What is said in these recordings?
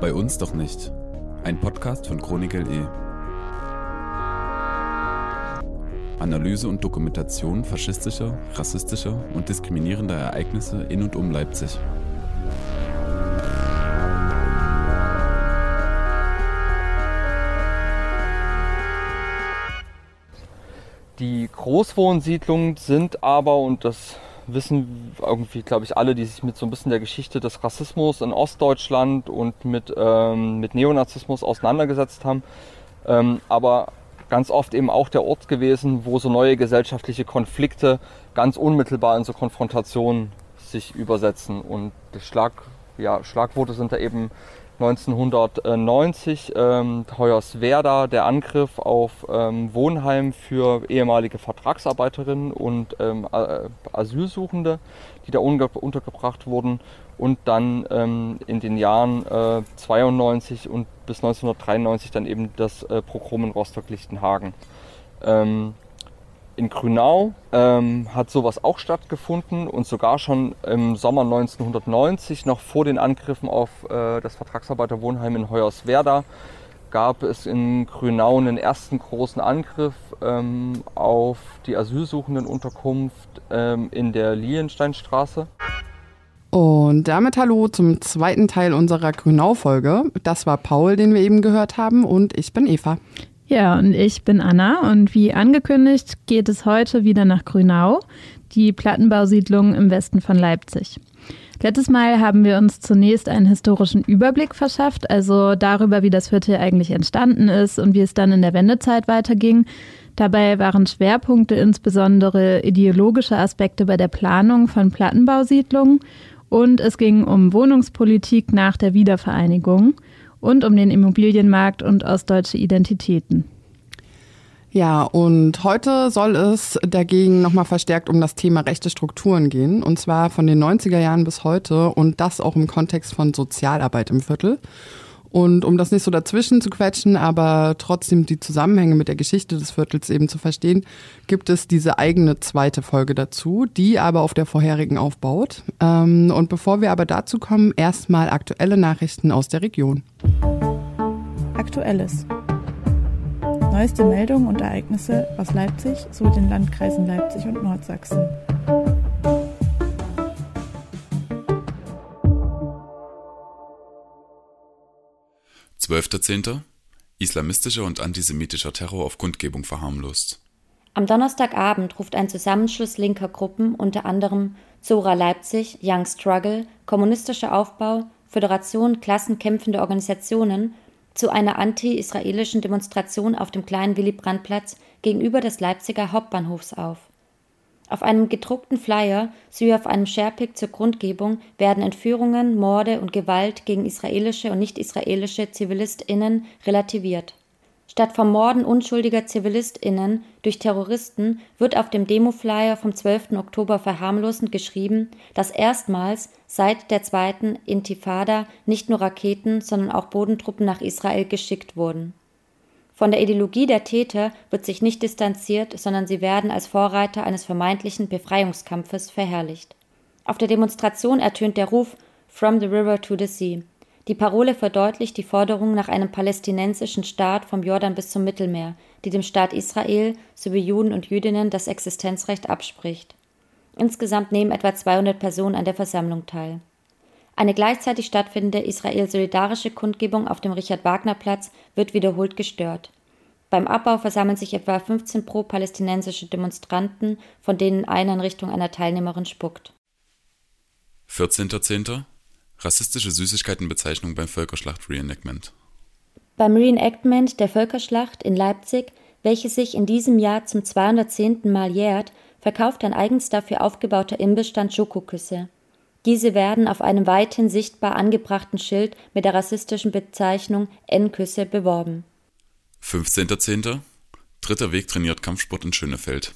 Bei uns doch nicht. Ein Podcast von Chronik.de. Analyse und Dokumentation faschistischer, rassistischer und diskriminierender Ereignisse in und um Leipzig. Großwohnsiedlungen sind aber, und das wissen irgendwie, glaube ich, alle, die sich mit so ein bisschen der Geschichte des Rassismus in Ostdeutschland und mit, ähm, mit Neonazismus auseinandergesetzt haben. Ähm, aber ganz oft eben auch der Ort gewesen, wo so neue gesellschaftliche Konflikte ganz unmittelbar in so Konfrontationen sich übersetzen. Und das Schlag, ja, Schlagworte sind da eben 1990 ähm, Hoyerswerda, der Angriff auf ähm, Wohnheim für ehemalige Vertragsarbeiterinnen und ähm, Asylsuchende, die da untergebracht wurden. Und dann ähm, in den Jahren äh, 92 und bis 1993 dann eben das äh, Pogrom in Rostock-Lichtenhagen. Ähm, in Grünau ähm, hat sowas auch stattgefunden und sogar schon im Sommer 1990, noch vor den Angriffen auf äh, das Vertragsarbeiterwohnheim in Hoyerswerda, gab es in Grünau einen ersten großen Angriff ähm, auf die Asylsuchendenunterkunft ähm, in der Liliensteinstraße. Und damit hallo zum zweiten Teil unserer Grünau-Folge. Das war Paul, den wir eben gehört haben, und ich bin Eva. Ja, und ich bin Anna und wie angekündigt geht es heute wieder nach Grünau, die Plattenbausiedlung im Westen von Leipzig. Letztes Mal haben wir uns zunächst einen historischen Überblick verschafft, also darüber, wie das Viertel eigentlich entstanden ist und wie es dann in der Wendezeit weiterging. Dabei waren Schwerpunkte insbesondere ideologische Aspekte bei der Planung von Plattenbausiedlungen und es ging um Wohnungspolitik nach der Wiedervereinigung und um den Immobilienmarkt und ostdeutsche Identitäten. Ja, und heute soll es dagegen nochmal verstärkt um das Thema rechte Strukturen gehen. Und zwar von den 90er Jahren bis heute und das auch im Kontext von Sozialarbeit im Viertel. Und um das nicht so dazwischen zu quetschen, aber trotzdem die Zusammenhänge mit der Geschichte des Viertels eben zu verstehen, gibt es diese eigene zweite Folge dazu, die aber auf der vorherigen aufbaut. Ähm, und bevor wir aber dazu kommen, erstmal aktuelle Nachrichten aus der Region. Aktuelles. Neueste Meldungen und Ereignisse aus Leipzig sowie den Landkreisen Leipzig und Nordsachsen. 12.10. Islamistischer und antisemitischer Terror auf Kundgebung verharmlost. Am Donnerstagabend ruft ein Zusammenschluss linker Gruppen, unter anderem Zora Leipzig, Young Struggle, Kommunistischer Aufbau, Föderation klassenkämpfende Organisationen zu einer anti-israelischen Demonstration auf dem kleinen Willy-Brandt-Platz gegenüber des Leipziger Hauptbahnhofs auf. Auf einem gedruckten Flyer sowie auf einem Sharepick zur Grundgebung werden Entführungen, Morde und Gewalt gegen israelische und nicht-israelische ZivilistInnen relativiert. Statt vom Morden unschuldiger ZivilistInnen durch Terroristen wird auf dem Demo-Flyer vom 12. Oktober verharmlosend geschrieben, dass erstmals seit der zweiten Intifada nicht nur Raketen, sondern auch Bodentruppen nach Israel geschickt wurden von der Ideologie der Täter wird sich nicht distanziert, sondern sie werden als Vorreiter eines vermeintlichen Befreiungskampfes verherrlicht. Auf der Demonstration ertönt der Ruf From the River to the Sea. Die Parole verdeutlicht die Forderung nach einem palästinensischen Staat vom Jordan bis zum Mittelmeer, die dem Staat Israel sowie Juden und Jüdinnen das Existenzrecht abspricht. Insgesamt nehmen etwa 200 Personen an der Versammlung teil. Eine gleichzeitig stattfindende israel-solidarische Kundgebung auf dem Richard-Wagner-Platz wird wiederholt gestört. Beim Abbau versammeln sich etwa 15 pro-palästinensische Demonstranten, von denen einer in Richtung einer Teilnehmerin spuckt. 14.10. Rassistische Süßigkeitenbezeichnung beim Völkerschlacht-Reenactment. Beim Reenactment der Völkerschlacht in Leipzig, welche sich in diesem Jahr zum 210. Mal jährt, verkauft ein eigens dafür aufgebauter Imbissstand Schokoküsse. Diese werden auf einem weithin sichtbar angebrachten Schild mit der rassistischen Bezeichnung N-Küsse beworben. 15.10. Dritter Weg trainiert Kampfsport in Schönefeld.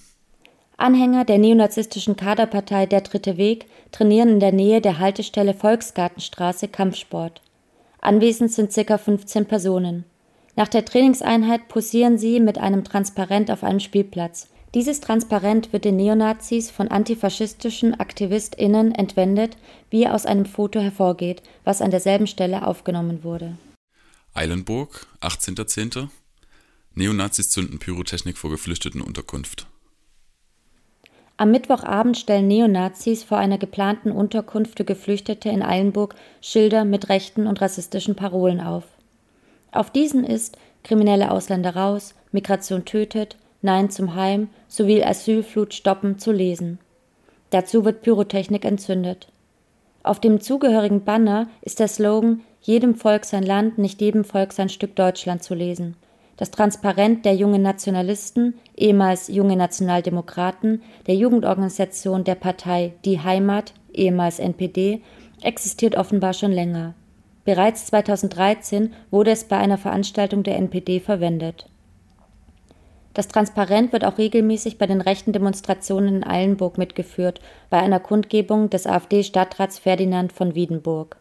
Anhänger der neonazistischen Kaderpartei Der Dritte Weg trainieren in der Nähe der Haltestelle Volksgartenstraße Kampfsport. Anwesend sind ca. 15 Personen. Nach der Trainingseinheit posieren sie mit einem Transparent auf einem Spielplatz. Dieses Transparent wird den Neonazis von antifaschistischen AktivistInnen entwendet, wie aus einem Foto hervorgeht, was an derselben Stelle aufgenommen wurde. Eilenburg, 18.10. Neonazis zünden Pyrotechnik vor geflüchteten Unterkunft. Am Mittwochabend stellen Neonazis vor einer geplanten Unterkunft für Geflüchtete in Eilenburg Schilder mit rechten und rassistischen Parolen auf. Auf diesen ist Kriminelle Ausländer raus, Migration tötet, Nein zum Heim sowie Asylflut stoppen zu lesen. Dazu wird Pyrotechnik entzündet. Auf dem zugehörigen Banner ist der Slogan Jedem Volk sein Land, nicht jedem Volk sein Stück Deutschland zu lesen. Das Transparent der jungen Nationalisten, ehemals junge Nationaldemokraten, der Jugendorganisation der Partei Die Heimat, ehemals NPD, existiert offenbar schon länger. Bereits 2013 wurde es bei einer Veranstaltung der NPD verwendet. Das Transparent wird auch regelmäßig bei den rechten Demonstrationen in Eilenburg mitgeführt, bei einer Kundgebung des AfD-Stadtrats Ferdinand von Wiedenburg.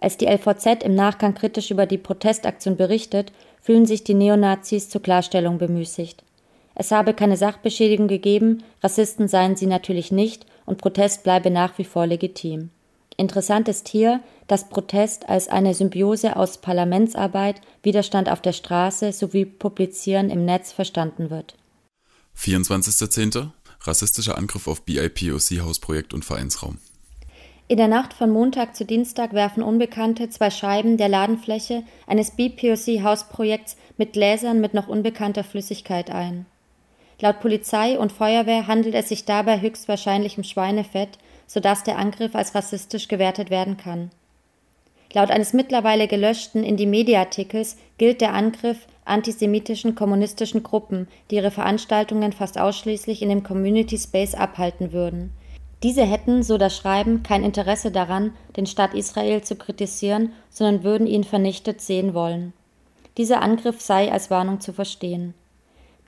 Als die LVZ im Nachgang kritisch über die Protestaktion berichtet, fühlen sich die Neonazis zur Klarstellung bemüßigt. Es habe keine Sachbeschädigung gegeben, Rassisten seien sie natürlich nicht und Protest bleibe nach wie vor legitim. Interessant ist hier, dass Protest als eine Symbiose aus Parlamentsarbeit, Widerstand auf der Straße sowie Publizieren im Netz verstanden wird. 24.10. Rassistischer Angriff auf BIPOC-Hausprojekt und Vereinsraum. In der Nacht von Montag zu Dienstag werfen Unbekannte zwei Scheiben der Ladenfläche eines BPOC-Hausprojekts mit Gläsern mit noch unbekannter Flüssigkeit ein. Laut Polizei und Feuerwehr handelt es sich dabei höchstwahrscheinlich um Schweinefett, sodass der Angriff als rassistisch gewertet werden kann. Laut eines mittlerweile gelöschten Indie-Media-Artikels gilt der Angriff antisemitischen kommunistischen Gruppen, die ihre Veranstaltungen fast ausschließlich in dem Community Space abhalten würden. Diese hätten, so das Schreiben, kein Interesse daran, den Staat Israel zu kritisieren, sondern würden ihn vernichtet sehen wollen. Dieser Angriff sei als Warnung zu verstehen.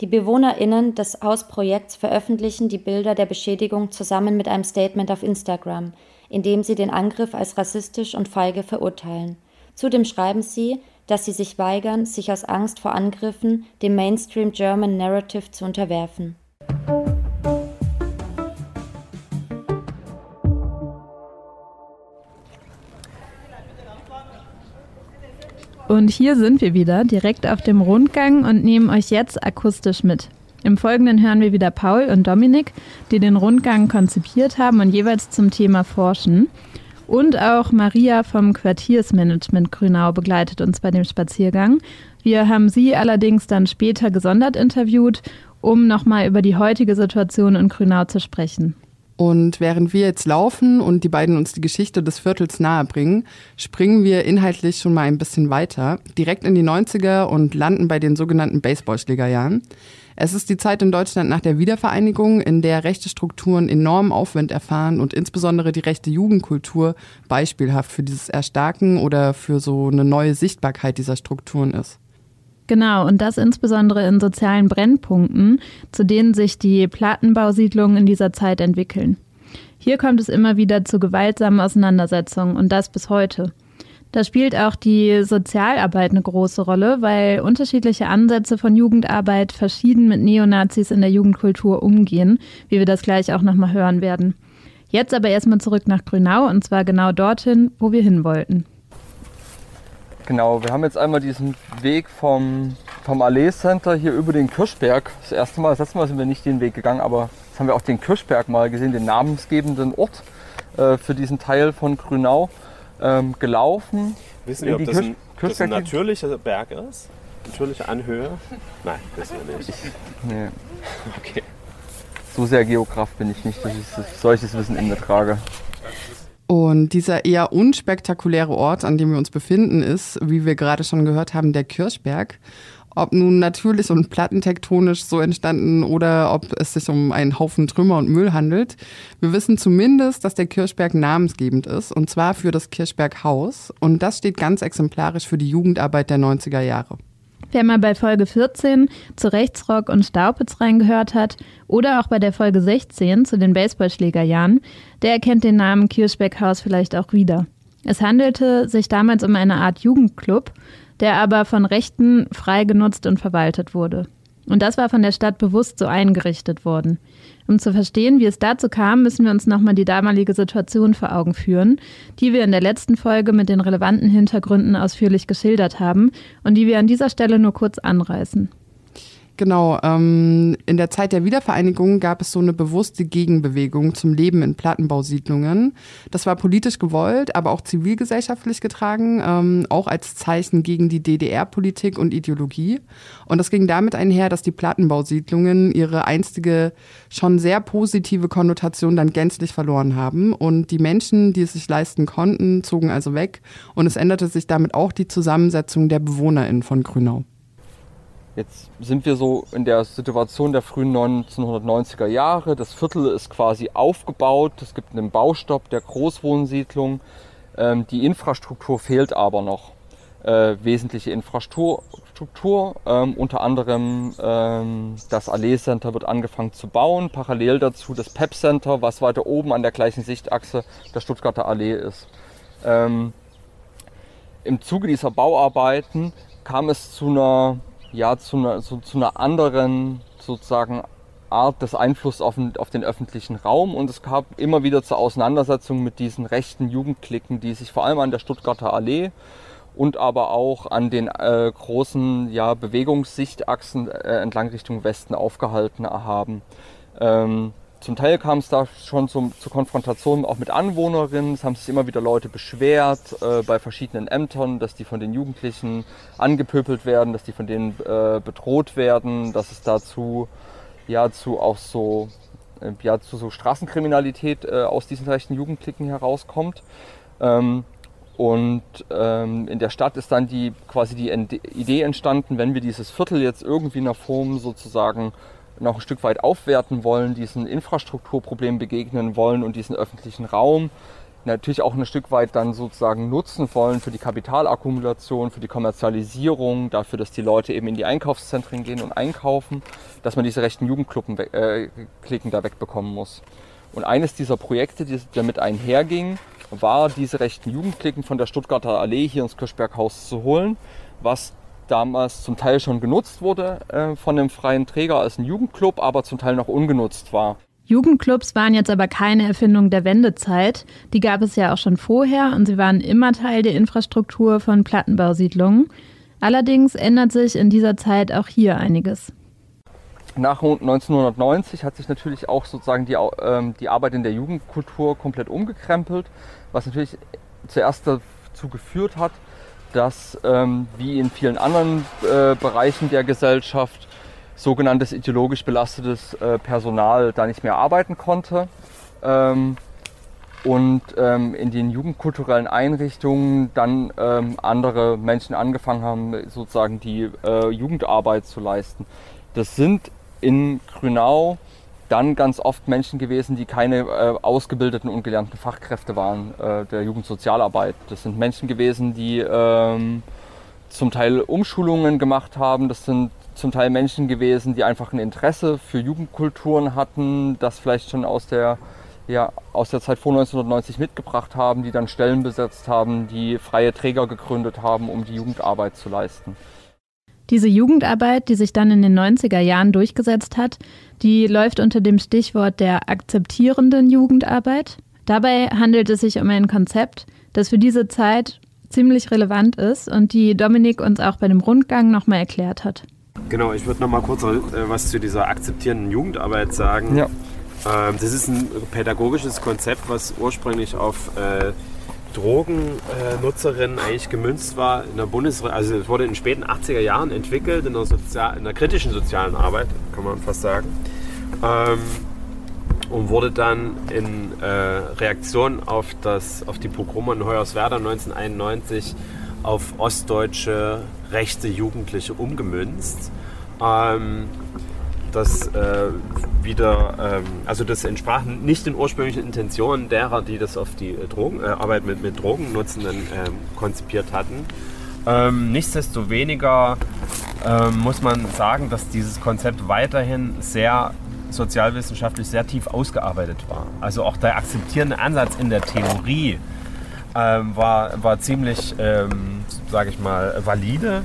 Die BewohnerInnen des Hausprojekts veröffentlichen die Bilder der Beschädigung zusammen mit einem Statement auf Instagram, in dem sie den Angriff als rassistisch und feige verurteilen. Zudem schreiben sie, dass sie sich weigern, sich aus Angst vor Angriffen dem Mainstream German Narrative zu unterwerfen. Und hier sind wir wieder, direkt auf dem Rundgang und nehmen euch jetzt akustisch mit. Im Folgenden hören wir wieder Paul und Dominik, die den Rundgang konzipiert haben und jeweils zum Thema forschen. Und auch Maria vom Quartiersmanagement Grünau begleitet uns bei dem Spaziergang. Wir haben sie allerdings dann später gesondert interviewt, um nochmal über die heutige Situation in Grünau zu sprechen. Und während wir jetzt laufen und die beiden uns die Geschichte des Viertels nahebringen, springen wir inhaltlich schon mal ein bisschen weiter, direkt in die 90er und landen bei den sogenannten Baseballschlägerjahren. Es ist die Zeit in Deutschland nach der Wiedervereinigung, in der rechte Strukturen enormen Aufwind erfahren und insbesondere die rechte Jugendkultur beispielhaft für dieses Erstarken oder für so eine neue Sichtbarkeit dieser Strukturen ist. Genau, und das insbesondere in sozialen Brennpunkten, zu denen sich die Plattenbausiedlungen in dieser Zeit entwickeln. Hier kommt es immer wieder zu gewaltsamen Auseinandersetzungen und das bis heute. Da spielt auch die Sozialarbeit eine große Rolle, weil unterschiedliche Ansätze von Jugendarbeit verschieden mit Neonazis in der Jugendkultur umgehen, wie wir das gleich auch nochmal hören werden. Jetzt aber erstmal zurück nach Grünau und zwar genau dorthin, wo wir hin wollten. Genau, wir haben jetzt einmal diesen Weg vom, vom Allee Center hier über den Kirschberg. Das erste Mal, das letzte Mal sind wir nicht den Weg gegangen, aber jetzt haben wir auch den Kirschberg mal gesehen, den namensgebenden Ort äh, für diesen Teil von Grünau ähm, gelaufen. Wissen wir, ob das ein, das ein natürlicher Berg ist? Natürliche Anhöhe? Nein, wissen wir nicht. nee. Okay. So sehr Geograf bin ich nicht, dass ich solches Wissen in mir trage. Und dieser eher unspektakuläre Ort, an dem wir uns befinden, ist, wie wir gerade schon gehört haben, der Kirchberg. Ob nun natürlich und plattentektonisch so entstanden oder ob es sich um einen Haufen Trümmer und Müll handelt. Wir wissen zumindest, dass der Kirchberg namensgebend ist und zwar für das Kirchberghaus. Und das steht ganz exemplarisch für die Jugendarbeit der 90er Jahre. Wer mal bei Folge 14 zu Rechtsrock und Staupitz reingehört hat oder auch bei der Folge 16 zu den Baseballschlägerjahren, der erkennt den Namen Kirschbeckhaus vielleicht auch wieder. Es handelte sich damals um eine Art Jugendclub, der aber von Rechten frei genutzt und verwaltet wurde. Und das war von der Stadt bewusst so eingerichtet worden. Um zu verstehen, wie es dazu kam, müssen wir uns nochmal die damalige Situation vor Augen führen, die wir in der letzten Folge mit den relevanten Hintergründen ausführlich geschildert haben und die wir an dieser Stelle nur kurz anreißen. Genau, ähm, in der Zeit der Wiedervereinigung gab es so eine bewusste Gegenbewegung zum Leben in Plattenbausiedlungen. Das war politisch gewollt, aber auch zivilgesellschaftlich getragen, ähm, auch als Zeichen gegen die DDR-Politik und Ideologie. Und das ging damit einher, dass die Plattenbausiedlungen ihre einstige, schon sehr positive Konnotation dann gänzlich verloren haben. Und die Menschen, die es sich leisten konnten, zogen also weg. Und es änderte sich damit auch die Zusammensetzung der BewohnerInnen von Grünau. Jetzt sind wir so in der Situation der frühen 1990er Jahre. Das Viertel ist quasi aufgebaut. Es gibt einen Baustopp der Großwohnsiedlung. Ähm, die Infrastruktur fehlt aber noch. Äh, wesentliche Infrastruktur, ähm, unter anderem ähm, das Allee Center wird angefangen zu bauen. Parallel dazu das PEP Center, was weiter oben an der gleichen Sichtachse der Stuttgarter Allee ist. Ähm, Im Zuge dieser Bauarbeiten kam es zu einer ja, zu einer, so, zu einer anderen sozusagen Art des Einflusses auf den, auf den öffentlichen Raum und es gab immer wieder zur Auseinandersetzung mit diesen rechten Jugendklicken, die sich vor allem an der Stuttgarter Allee und aber auch an den äh, großen ja, Bewegungssichtachsen äh, entlang Richtung Westen aufgehalten haben. Ähm, zum Teil kam es da schon zum, zu Konfrontationen auch mit Anwohnerinnen. Es haben sich immer wieder Leute beschwert äh, bei verschiedenen Ämtern, dass die von den Jugendlichen angepöbelt werden, dass die von denen äh, bedroht werden, dass es dazu ja zu auch so äh, ja zu so Straßenkriminalität äh, aus diesen rechten Jugendklicken herauskommt. Ähm, und ähm, in der Stadt ist dann die quasi die Idee entstanden, wenn wir dieses Viertel jetzt irgendwie in einer Form sozusagen noch ein Stück weit aufwerten wollen, diesen Infrastrukturproblemen begegnen wollen und diesen öffentlichen Raum natürlich auch ein Stück weit dann sozusagen nutzen wollen für die Kapitalakkumulation, für die Kommerzialisierung, dafür, dass die Leute eben in die Einkaufszentren gehen und einkaufen, dass man diese rechten Jugendklicken äh, da wegbekommen muss. Und eines dieser Projekte, die damit einherging, war, diese rechten Jugendklicken von der Stuttgarter Allee hier ins Kirchberghaus zu holen, was damals zum Teil schon genutzt wurde äh, von dem freien Träger als ein Jugendclub, aber zum Teil noch ungenutzt war. Jugendclubs waren jetzt aber keine Erfindung der Wendezeit. Die gab es ja auch schon vorher und sie waren immer Teil der Infrastruktur von Plattenbausiedlungen. Allerdings ändert sich in dieser Zeit auch hier einiges. Nach 1990 hat sich natürlich auch sozusagen die, ähm, die Arbeit in der Jugendkultur komplett umgekrempelt, was natürlich zuerst dazu geführt hat, dass ähm, wie in vielen anderen äh, Bereichen der Gesellschaft sogenanntes ideologisch belastetes äh, Personal da nicht mehr arbeiten konnte. Ähm, und ähm, in den jugendkulturellen Einrichtungen dann ähm, andere Menschen angefangen haben, sozusagen die äh, Jugendarbeit zu leisten. Das sind in Grünau dann ganz oft Menschen gewesen, die keine äh, ausgebildeten und gelernten Fachkräfte waren äh, der Jugendsozialarbeit. Das sind Menschen gewesen, die ähm, zum Teil Umschulungen gemacht haben. Das sind zum Teil Menschen gewesen, die einfach ein Interesse für Jugendkulturen hatten, das vielleicht schon aus der, ja, aus der Zeit vor 1990 mitgebracht haben, die dann Stellen besetzt haben, die freie Träger gegründet haben, um die Jugendarbeit zu leisten. Diese Jugendarbeit, die sich dann in den 90er Jahren durchgesetzt hat, die läuft unter dem Stichwort der akzeptierenden Jugendarbeit. Dabei handelt es sich um ein Konzept, das für diese Zeit ziemlich relevant ist und die Dominik uns auch bei dem Rundgang nochmal erklärt hat. Genau, ich würde nochmal kurz äh, was zu dieser akzeptierenden Jugendarbeit sagen. Ja. Ähm, das ist ein pädagogisches Konzept, was ursprünglich auf äh, Drogennutzerinnen eigentlich gemünzt war in der Bundesrepublik. Also es wurde in den späten 80er Jahren entwickelt, in der, Sozial in der kritischen sozialen Arbeit, kann man fast sagen. Ähm, und wurde dann in äh, Reaktion auf, das, auf die Pogrome in Hoyerswerda 1991 auf ostdeutsche rechte Jugendliche umgemünzt. Ähm, das äh, wieder, ähm, also das entsprach nicht den ursprünglichen Intentionen derer, die das auf die äh, Drogen, äh, Arbeit mit, mit Drogennutzenden ähm, konzipiert hatten. Ähm, nichtsdestoweniger ähm, muss man sagen, dass dieses Konzept weiterhin sehr sozialwissenschaftlich sehr tief ausgearbeitet war. Also auch der akzeptierende Ansatz in der Theorie ähm, war, war ziemlich ähm, sage ich mal, valide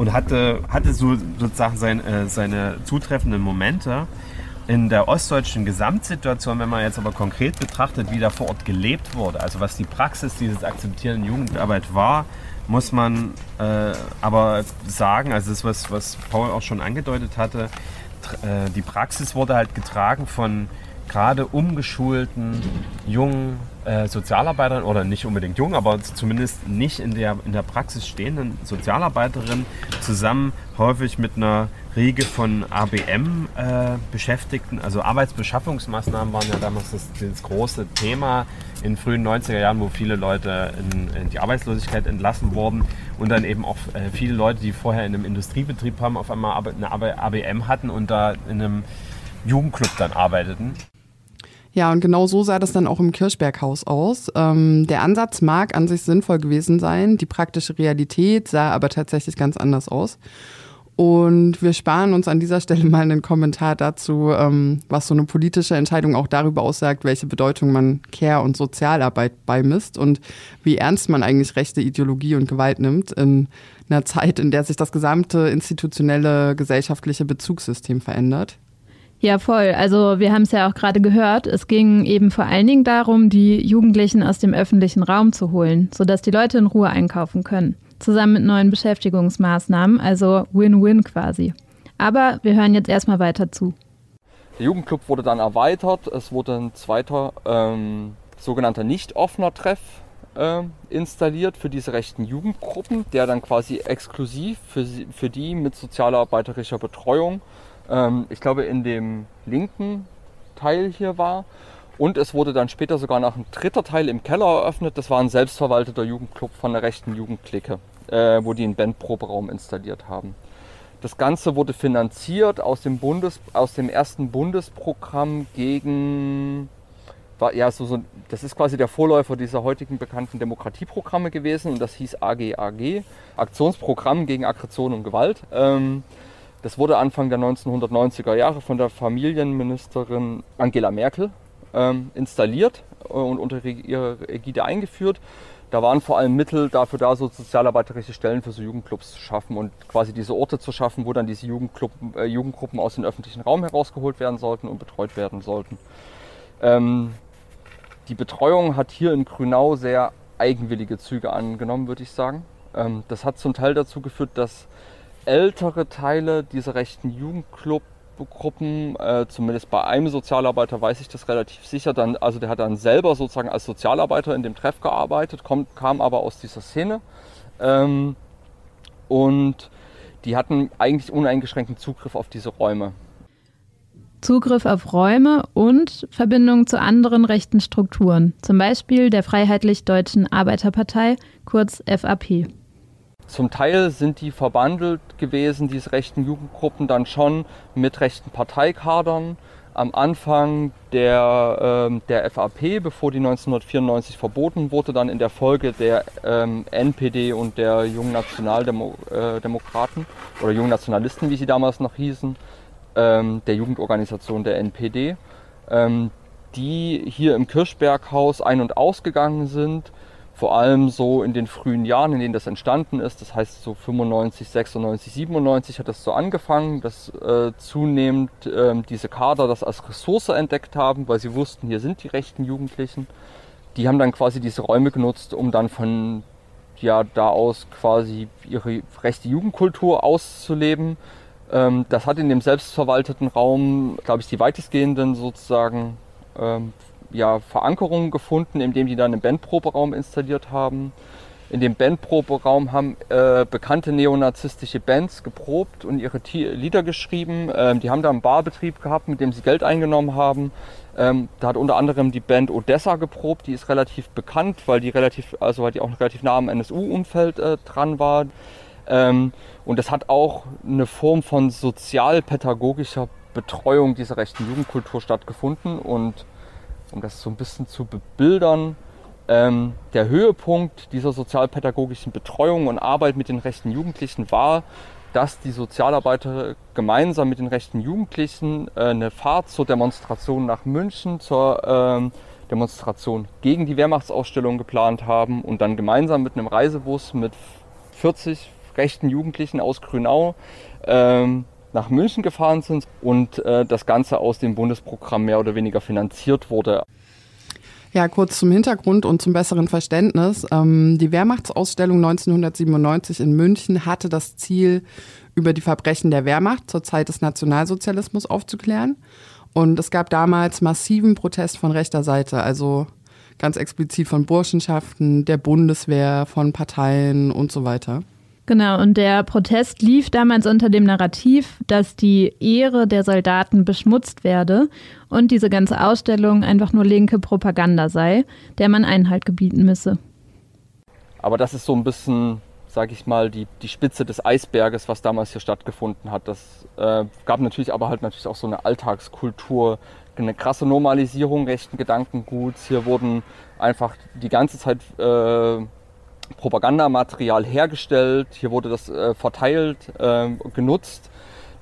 und hatte, hatte so sozusagen sein, äh, seine zutreffenden Momente. In der ostdeutschen Gesamtsituation, wenn man jetzt aber konkret betrachtet, wie da vor Ort gelebt wurde, also was die Praxis dieses akzeptierenden Jugendarbeit war, muss man äh, aber sagen, also das, was, was Paul auch schon angedeutet hatte, äh, die Praxis wurde halt getragen von gerade umgeschulten jungen äh, Sozialarbeitern oder nicht unbedingt jung, aber zumindest nicht in der, in der Praxis stehenden Sozialarbeiterinnen zusammen häufig mit einer Riege von ABM-Beschäftigten. Äh, also Arbeitsbeschaffungsmaßnahmen waren ja damals das, das, große Thema in frühen 90er Jahren, wo viele Leute in, in, die Arbeitslosigkeit entlassen wurden und dann eben auch äh, viele Leute, die vorher in einem Industriebetrieb haben, auf einmal eine ABM hatten und da in einem Jugendclub dann arbeiteten. Ja, und genau so sah das dann auch im Kirchberghaus aus. Ähm, der Ansatz mag an sich sinnvoll gewesen sein, die praktische Realität sah aber tatsächlich ganz anders aus. Und wir sparen uns an dieser Stelle mal einen Kommentar dazu, ähm, was so eine politische Entscheidung auch darüber aussagt, welche Bedeutung man Care- und Sozialarbeit beimisst und wie ernst man eigentlich rechte Ideologie und Gewalt nimmt in einer Zeit, in der sich das gesamte institutionelle gesellschaftliche Bezugssystem verändert. Ja, voll. Also wir haben es ja auch gerade gehört. Es ging eben vor allen Dingen darum, die Jugendlichen aus dem öffentlichen Raum zu holen, sodass die Leute in Ruhe einkaufen können. Zusammen mit neuen Beschäftigungsmaßnahmen, also Win-Win quasi. Aber wir hören jetzt erstmal weiter zu. Der Jugendclub wurde dann erweitert. Es wurde ein zweiter ähm, sogenannter nicht offener Treff äh, installiert für diese rechten Jugendgruppen, der dann quasi exklusiv für, für die mit sozialarbeiterischer Betreuung ähm, ich glaube, in dem linken Teil hier war. Und es wurde dann später sogar noch ein dritter Teil im Keller eröffnet. Das war ein selbstverwalteter Jugendclub von der rechten Jugendklicke, äh, wo die einen Bandproberaum installiert haben. Das Ganze wurde finanziert aus dem, Bundes, aus dem ersten Bundesprogramm gegen, war, ja, so, so, das ist quasi der Vorläufer dieser heutigen bekannten Demokratieprogramme gewesen und das hieß AGAG, Aktionsprogramm gegen Aggression und Gewalt. Ähm, das wurde Anfang der 1990er Jahre von der Familienministerin Angela Merkel ähm, installiert und unter ihrer Ägide eingeführt. Da waren vor allem Mittel dafür da, so sozialarbeiterische Stellen für so Jugendclubs zu schaffen und quasi diese Orte zu schaffen, wo dann diese Jugendgruppen, äh, Jugendgruppen aus dem öffentlichen Raum herausgeholt werden sollten und betreut werden sollten. Ähm, die Betreuung hat hier in Grünau sehr eigenwillige Züge angenommen, würde ich sagen. Ähm, das hat zum Teil dazu geführt, dass ältere Teile dieser rechten Jugendclub-Gruppen, äh, zumindest bei einem Sozialarbeiter weiß ich das relativ sicher, dann, also der hat dann selber sozusagen als Sozialarbeiter in dem Treff gearbeitet, kommt, kam aber aus dieser Szene. Ähm, und die hatten eigentlich uneingeschränkten Zugriff auf diese Räume. Zugriff auf Räume und Verbindung zu anderen rechten Strukturen, zum Beispiel der Freiheitlich-Deutschen Arbeiterpartei, kurz FAP. Zum Teil sind die verbandelt gewesen, diese rechten Jugendgruppen, dann schon mit rechten Parteikadern. Am Anfang der, ähm, der FAP, bevor die 1994 verboten wurde, dann in der Folge der ähm, NPD und der Jungen Nationaldemokraten äh, oder Jungen Nationalisten, wie sie damals noch hießen, ähm, der Jugendorganisation der NPD, ähm, die hier im Kirchberghaus ein- und ausgegangen sind vor allem so in den frühen Jahren, in denen das entstanden ist, das heißt so 95, 96, 97 hat das so angefangen, dass äh, zunehmend äh, diese Kader das als Ressource entdeckt haben, weil sie wussten, hier sind die rechten Jugendlichen. Die haben dann quasi diese Räume genutzt, um dann von ja, da aus quasi ihre rechte Jugendkultur auszuleben. Ähm, das hat in dem selbstverwalteten Raum, glaube ich, die weitestgehenden sozusagen ähm, ja, Verankerung gefunden, indem die dann einen Bandproberaum installiert haben. In dem Bandproberaum haben äh, bekannte neonazistische Bands geprobt und ihre T Lieder geschrieben. Ähm, die haben da einen Barbetrieb gehabt, mit dem sie Geld eingenommen haben. Ähm, da hat unter anderem die Band Odessa geprobt, die ist relativ bekannt, weil die relativ, also weil die auch relativ nah am NSU-Umfeld äh, dran war. Ähm, und das hat auch eine Form von sozialpädagogischer Betreuung dieser rechten Jugendkultur stattgefunden und um das so ein bisschen zu bebildern, ähm, der Höhepunkt dieser sozialpädagogischen Betreuung und Arbeit mit den rechten Jugendlichen war, dass die Sozialarbeiter gemeinsam mit den rechten Jugendlichen äh, eine Fahrt zur Demonstration nach München, zur ähm, Demonstration gegen die Wehrmachtsausstellung geplant haben und dann gemeinsam mit einem Reisebus mit 40 rechten Jugendlichen aus Grünau ähm, nach München gefahren sind und äh, das Ganze aus dem Bundesprogramm mehr oder weniger finanziert wurde. Ja, kurz zum Hintergrund und zum besseren Verständnis. Ähm, die Wehrmachtsausstellung 1997 in München hatte das Ziel, über die Verbrechen der Wehrmacht zur Zeit des Nationalsozialismus aufzuklären. Und es gab damals massiven Protest von rechter Seite, also ganz explizit von Burschenschaften, der Bundeswehr, von Parteien und so weiter. Genau, und der Protest lief damals unter dem Narrativ, dass die Ehre der Soldaten beschmutzt werde und diese ganze Ausstellung einfach nur linke Propaganda sei, der man Einhalt gebieten müsse. Aber das ist so ein bisschen, sage ich mal, die, die Spitze des Eisberges, was damals hier stattgefunden hat. Das äh, gab natürlich aber halt natürlich auch so eine Alltagskultur, eine krasse Normalisierung rechten Gedankenguts. Hier wurden einfach die ganze Zeit äh, Propagandamaterial hergestellt, hier wurde das äh, verteilt, äh, genutzt,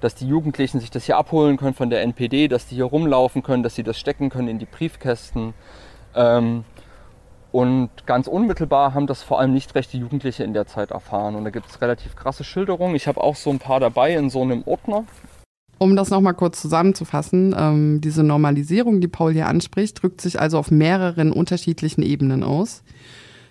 dass die Jugendlichen sich das hier abholen können von der NPD, dass die hier rumlaufen können, dass sie das stecken können in die Briefkästen. Ähm, und ganz unmittelbar haben das vor allem nicht rechte Jugendliche in der Zeit erfahren. Und da gibt es relativ krasse Schilderungen. Ich habe auch so ein paar dabei in so einem Ordner. Um das nochmal kurz zusammenzufassen, ähm, diese Normalisierung, die Paul hier anspricht, drückt sich also auf mehreren unterschiedlichen Ebenen aus.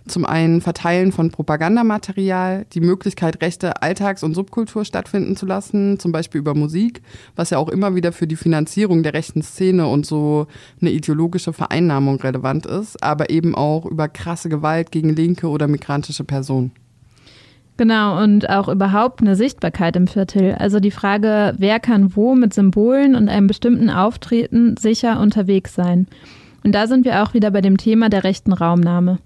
Zum einen Verteilen von Propagandamaterial, die Möglichkeit, rechte Alltags- und Subkultur stattfinden zu lassen, zum Beispiel über Musik, was ja auch immer wieder für die Finanzierung der rechten Szene und so eine ideologische Vereinnahmung relevant ist, aber eben auch über krasse Gewalt gegen linke oder migrantische Personen. Genau, und auch überhaupt eine Sichtbarkeit im Viertel. Also die Frage, wer kann wo mit Symbolen und einem bestimmten Auftreten sicher unterwegs sein. Und da sind wir auch wieder bei dem Thema der rechten Raumnahme.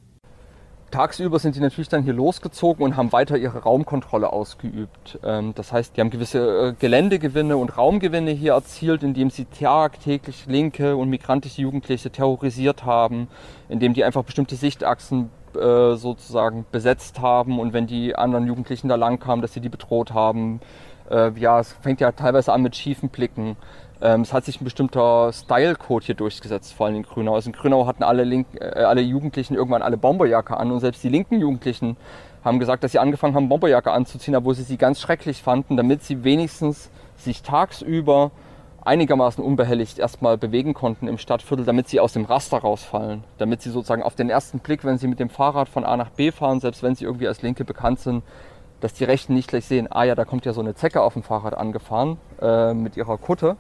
Tagsüber sind die natürlich dann hier losgezogen und haben weiter ihre Raumkontrolle ausgeübt. Ähm, das heißt, die haben gewisse äh, Geländegewinne und Raumgewinne hier erzielt, indem sie tagtäglich linke und migrantische Jugendliche terrorisiert haben, indem die einfach bestimmte Sichtachsen äh, sozusagen besetzt haben und wenn die anderen Jugendlichen da lang kamen, dass sie die bedroht haben. Äh, ja, es fängt ja teilweise an mit schiefen Blicken. Ähm, es hat sich ein bestimmter Style-Code hier durchgesetzt, vor allem in Grünau. Also in Grünau hatten alle, Link, äh, alle Jugendlichen irgendwann alle Bomberjacke an und selbst die linken Jugendlichen haben gesagt, dass sie angefangen haben, Bomberjacke anzuziehen, obwohl sie sie ganz schrecklich fanden, damit sie wenigstens sich tagsüber einigermaßen unbehelligt erstmal bewegen konnten im Stadtviertel, damit sie aus dem Raster rausfallen. Damit sie sozusagen auf den ersten Blick, wenn sie mit dem Fahrrad von A nach B fahren, selbst wenn sie irgendwie als Linke bekannt sind, dass die Rechten nicht gleich sehen, ah ja, da kommt ja so eine Zecke auf dem Fahrrad angefahren äh, mit ihrer Kutte,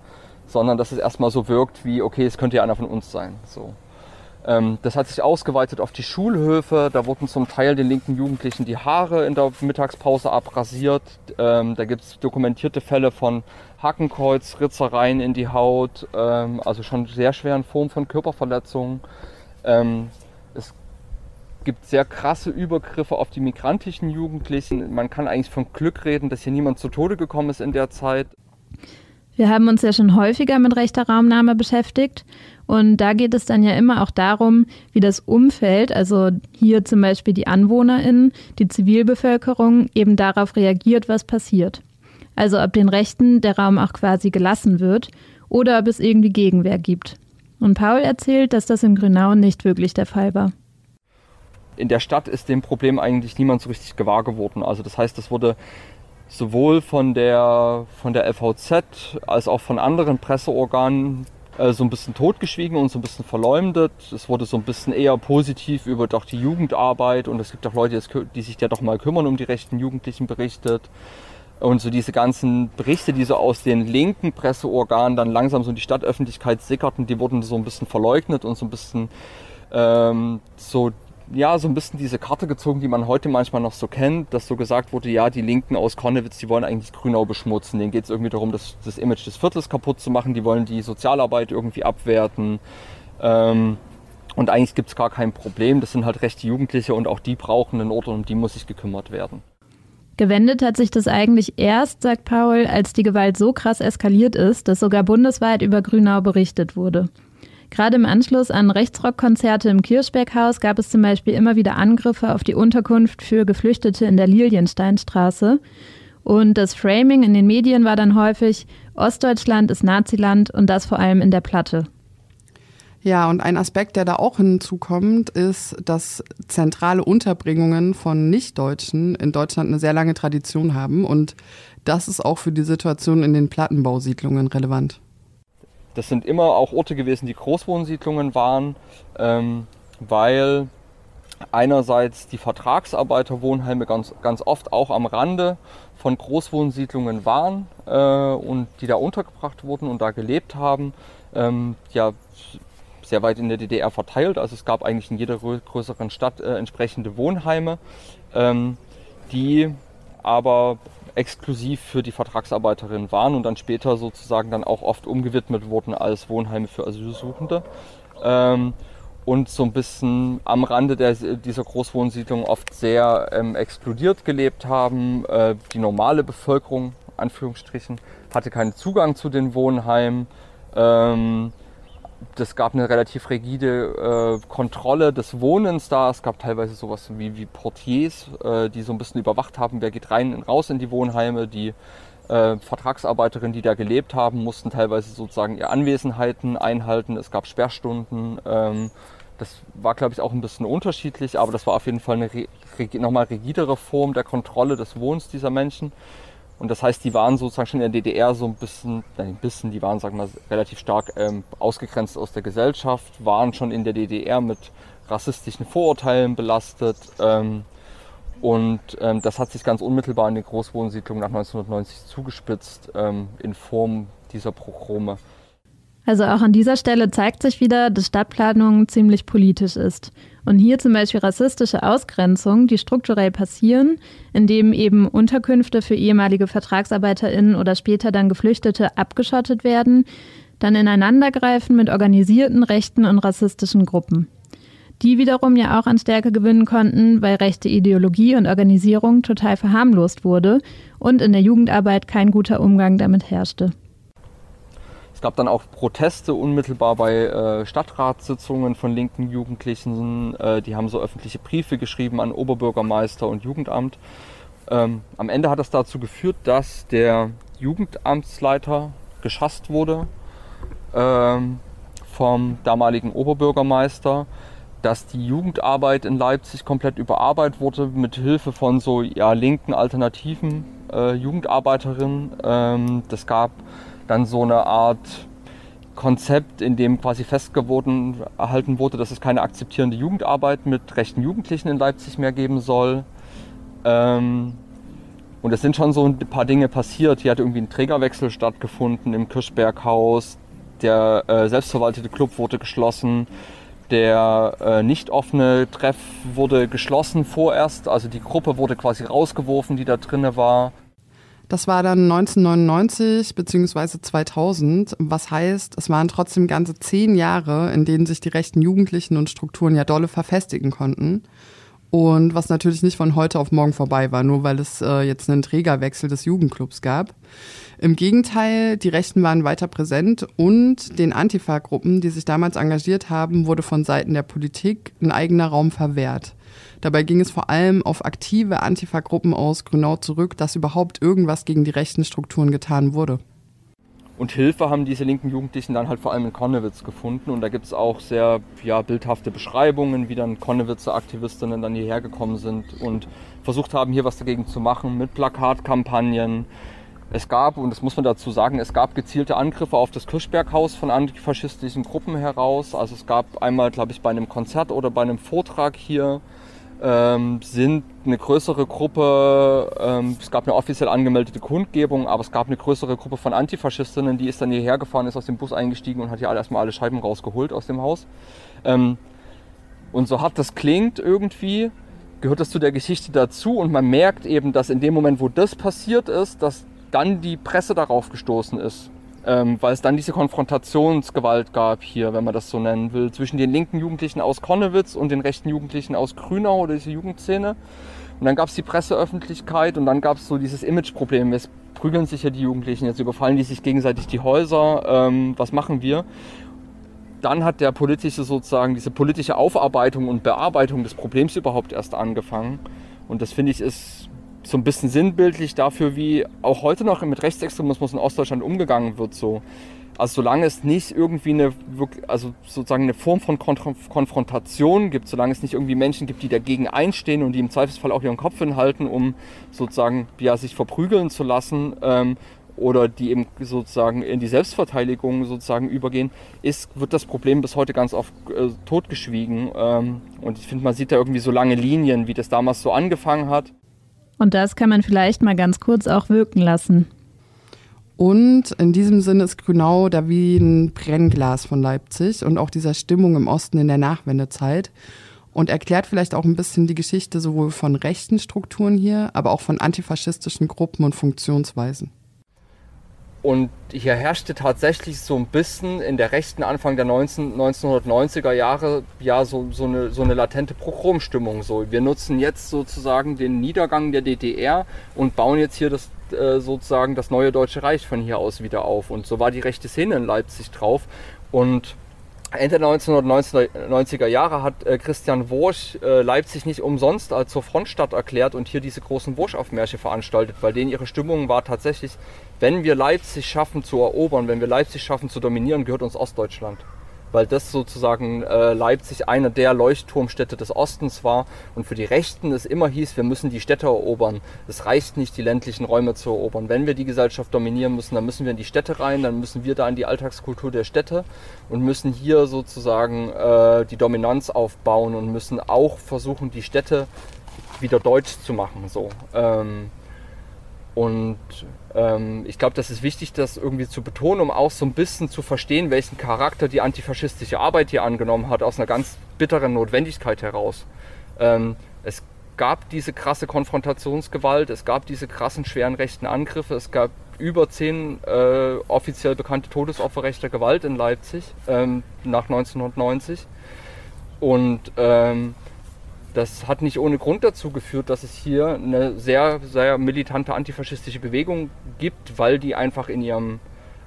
sondern dass es erstmal so wirkt wie, okay, es könnte ja einer von uns sein. So. Ähm, das hat sich ausgeweitet auf die Schulhöfe. Da wurden zum Teil den linken Jugendlichen die Haare in der Mittagspause abrasiert. Ähm, da gibt es dokumentierte Fälle von Hakenkreuz, Ritzereien in die Haut, ähm, also schon sehr schweren Formen von Körperverletzungen. Ähm, es gibt sehr krasse Übergriffe auf die migrantischen Jugendlichen. Man kann eigentlich von Glück reden, dass hier niemand zu Tode gekommen ist in der Zeit. Wir haben uns ja schon häufiger mit rechter Raumnahme beschäftigt und da geht es dann ja immer auch darum, wie das Umfeld, also hier zum Beispiel die AnwohnerInnen, die Zivilbevölkerung eben darauf reagiert, was passiert. Also ob den Rechten der Raum auch quasi gelassen wird oder ob es irgendwie Gegenwehr gibt. Und Paul erzählt, dass das in Grünau nicht wirklich der Fall war. In der Stadt ist dem Problem eigentlich niemand so richtig gewahr geworden. Also das heißt, es wurde sowohl von der, von der FVZ als auch von anderen Presseorganen äh, so ein bisschen totgeschwiegen und so ein bisschen verleumdet. Es wurde so ein bisschen eher positiv über doch die Jugendarbeit und es gibt auch Leute, die sich ja doch mal kümmern um die rechten Jugendlichen berichtet. Und so diese ganzen Berichte, die so aus den linken Presseorganen dann langsam so in die Stadtöffentlichkeit sickerten, die wurden so ein bisschen verleugnet und so ein bisschen ähm, so ja, so ein bisschen diese Karte gezogen, die man heute manchmal noch so kennt, dass so gesagt wurde, ja, die Linken aus Konnewitz, die wollen eigentlich Grünau beschmutzen. Denen geht es irgendwie darum, das, das Image des Viertels kaputt zu machen, die wollen die Sozialarbeit irgendwie abwerten. Ähm, und eigentlich gibt es gar kein Problem. Das sind halt rechte Jugendliche und auch die brauchen einen Ort und um die muss sich gekümmert werden. Gewendet hat sich das eigentlich erst, sagt Paul, als die Gewalt so krass eskaliert ist, dass sogar bundesweit über Grünau berichtet wurde. Gerade im Anschluss an Rechtsrockkonzerte im Kirschberghaus gab es zum Beispiel immer wieder Angriffe auf die Unterkunft für Geflüchtete in der Liliensteinstraße. Und das Framing in den Medien war dann häufig, Ostdeutschland ist Naziland und das vor allem in der Platte. Ja, und ein Aspekt, der da auch hinzukommt, ist, dass zentrale Unterbringungen von Nichtdeutschen in Deutschland eine sehr lange Tradition haben. Und das ist auch für die Situation in den Plattenbausiedlungen relevant. Das sind immer auch Orte gewesen, die Großwohnsiedlungen waren, ähm, weil einerseits die Vertragsarbeiterwohnheime ganz, ganz oft auch am Rande von Großwohnsiedlungen waren äh, und die da untergebracht wurden und da gelebt haben. Ähm, ja, sehr weit in der DDR verteilt. Also es gab eigentlich in jeder größeren Stadt äh, entsprechende Wohnheime, ähm, die aber exklusiv für die Vertragsarbeiterinnen waren und dann später sozusagen dann auch oft umgewidmet wurden als Wohnheime für Asylsuchende. Ähm, und so ein bisschen am Rande der, dieser Großwohnsiedlung oft sehr ähm, exkludiert gelebt haben. Äh, die normale Bevölkerung, Anführungsstrichen, hatte keinen Zugang zu den Wohnheimen. Ähm, das gab eine relativ rigide äh, Kontrolle des Wohnens da. Es gab teilweise sowas wie, wie Portiers, äh, die so ein bisschen überwacht haben, wer geht rein und raus in die Wohnheime. Die äh, Vertragsarbeiterinnen, die da gelebt haben, mussten teilweise sozusagen ihre Anwesenheiten einhalten. Es gab Sperrstunden. Ähm, das war, glaube ich, auch ein bisschen unterschiedlich, aber das war auf jeden Fall eine nochmal rigidere Form der Kontrolle des Wohnens dieser Menschen. Und das heißt, die waren sozusagen schon in der DDR so ein bisschen, nein, ein bisschen, die waren, sagen wir mal, relativ stark ähm, ausgegrenzt aus der Gesellschaft, waren schon in der DDR mit rassistischen Vorurteilen belastet. Ähm, und ähm, das hat sich ganz unmittelbar in den Großwohnsiedlungen nach 1990 zugespitzt ähm, in Form dieser Pogrome. Also auch an dieser Stelle zeigt sich wieder, dass Stadtplanung ziemlich politisch ist. Und hier zum Beispiel rassistische Ausgrenzungen, die strukturell passieren, indem eben Unterkünfte für ehemalige VertragsarbeiterInnen oder später dann Geflüchtete abgeschottet werden, dann ineinandergreifen mit organisierten rechten und rassistischen Gruppen. Die wiederum ja auch an Stärke gewinnen konnten, weil rechte Ideologie und Organisierung total verharmlost wurde und in der Jugendarbeit kein guter Umgang damit herrschte. Es gab dann auch Proteste unmittelbar bei äh, Stadtratssitzungen von linken Jugendlichen. Äh, die haben so öffentliche Briefe geschrieben an Oberbürgermeister und Jugendamt. Ähm, am Ende hat das dazu geführt, dass der Jugendamtsleiter geschasst wurde ähm, vom damaligen Oberbürgermeister, dass die Jugendarbeit in Leipzig komplett überarbeitet wurde mit Hilfe von so ja, linken alternativen äh, Jugendarbeiterinnen. Ähm, das gab dann so eine Art Konzept, in dem quasi festgeworden erhalten wurde, dass es keine akzeptierende Jugendarbeit mit rechten Jugendlichen in Leipzig mehr geben soll. Ähm, und es sind schon so ein paar Dinge passiert. Hier hat irgendwie ein Trägerwechsel stattgefunden im Kirschberghaus. Der äh, selbstverwaltete Club wurde geschlossen. Der äh, nicht offene Treff wurde geschlossen vorerst. Also die Gruppe wurde quasi rausgeworfen, die da drinne war. Das war dann 1999 bzw. 2000, was heißt, es waren trotzdem ganze zehn Jahre, in denen sich die rechten Jugendlichen und Strukturen ja dolle verfestigen konnten. Und was natürlich nicht von heute auf morgen vorbei war, nur weil es äh, jetzt einen Trägerwechsel des Jugendclubs gab. Im Gegenteil, die Rechten waren weiter präsent und den Antifa-Gruppen, die sich damals engagiert haben, wurde von Seiten der Politik ein eigener Raum verwehrt. Dabei ging es vor allem auf aktive Antifa-Gruppen aus Grünau zurück, dass überhaupt irgendwas gegen die rechten Strukturen getan wurde. Und Hilfe haben diese linken Jugendlichen dann halt vor allem in Konnewitz gefunden. Und da gibt es auch sehr ja, bildhafte Beschreibungen, wie dann Konnewitzer Aktivistinnen dann hierher gekommen sind und versucht haben, hier was dagegen zu machen mit Plakatkampagnen. Es gab, und das muss man dazu sagen, es gab gezielte Angriffe auf das Kirchberghaus von antifaschistischen Gruppen heraus. Also es gab einmal, glaube ich, bei einem Konzert oder bei einem Vortrag hier ähm, sind eine größere Gruppe, ähm, es gab eine offiziell angemeldete Kundgebung, aber es gab eine größere Gruppe von Antifaschistinnen, die ist dann hierher gefahren, ist aus dem Bus eingestiegen und hat hier erstmal alle Scheiben rausgeholt aus dem Haus. Ähm, und so hart das klingt irgendwie, gehört das zu der Geschichte dazu und man merkt eben, dass in dem Moment, wo das passiert ist, dass dann die Presse darauf gestoßen ist ähm, weil es dann diese Konfrontationsgewalt gab hier, wenn man das so nennen will, zwischen den linken Jugendlichen aus Konnewitz und den rechten Jugendlichen aus Grünau oder diese Jugendszene. Und dann gab es die Presseöffentlichkeit und dann gab es so dieses Imageproblem. Jetzt prügeln sich ja die Jugendlichen, jetzt überfallen die sich gegenseitig die Häuser. Ähm, was machen wir? Dann hat der politische sozusagen, diese politische Aufarbeitung und Bearbeitung des Problems überhaupt erst angefangen. Und das finde ich ist so ein bisschen sinnbildlich dafür, wie auch heute noch mit Rechtsextremismus in Ostdeutschland umgegangen wird. So. Also solange es nicht irgendwie eine, also sozusagen eine Form von Konfrontation gibt, solange es nicht irgendwie Menschen gibt, die dagegen einstehen und die im Zweifelsfall auch ihren Kopf hinhalten, um sozusagen ja, sich verprügeln zu lassen ähm, oder die eben sozusagen in die Selbstverteidigung sozusagen übergehen, ist, wird das Problem bis heute ganz oft äh, totgeschwiegen. Ähm, und ich finde, man sieht da irgendwie so lange Linien, wie das damals so angefangen hat. Und das kann man vielleicht mal ganz kurz auch wirken lassen. Und in diesem Sinne ist Grünau da wie ein Brennglas von Leipzig und auch dieser Stimmung im Osten in der Nachwendezeit und erklärt vielleicht auch ein bisschen die Geschichte sowohl von rechten Strukturen hier, aber auch von antifaschistischen Gruppen und Funktionsweisen. Und hier herrschte tatsächlich so ein bisschen in der rechten Anfang der 19, 1990er Jahre ja so, so, eine, so eine latente Pogromstimmung. So. Wir nutzen jetzt sozusagen den Niedergang der DDR und bauen jetzt hier das, äh, sozusagen das neue Deutsche Reich von hier aus wieder auf. Und so war die rechte Szene in Leipzig drauf. Und Ende der 1990er Jahre hat äh, Christian Wursch äh, Leipzig nicht umsonst als zur Frontstadt erklärt und hier diese großen Wurschaufmärsche veranstaltet, weil denen ihre Stimmung war tatsächlich, wenn wir Leipzig schaffen zu erobern, wenn wir Leipzig schaffen zu dominieren, gehört uns Ostdeutschland weil das sozusagen äh, Leipzig eine der Leuchtturmstädte des Ostens war und für die Rechten es immer hieß, wir müssen die Städte erobern. Es reicht nicht, die ländlichen Räume zu erobern. Wenn wir die Gesellschaft dominieren müssen, dann müssen wir in die Städte rein, dann müssen wir da in die Alltagskultur der Städte und müssen hier sozusagen äh, die Dominanz aufbauen und müssen auch versuchen, die Städte wieder deutsch zu machen. So. Ähm, und ich glaube, das ist wichtig, das irgendwie zu betonen, um auch so ein bisschen zu verstehen, welchen Charakter die antifaschistische Arbeit hier angenommen hat, aus einer ganz bitteren Notwendigkeit heraus. Ähm, es gab diese krasse Konfrontationsgewalt, es gab diese krassen schweren rechten Angriffe, es gab über zehn äh, offiziell bekannte Todesopfer rechter Gewalt in Leipzig ähm, nach 1990. Und ähm, das hat nicht ohne Grund dazu geführt, dass es hier eine sehr, sehr militante antifaschistische Bewegung gibt, weil die einfach in ihrem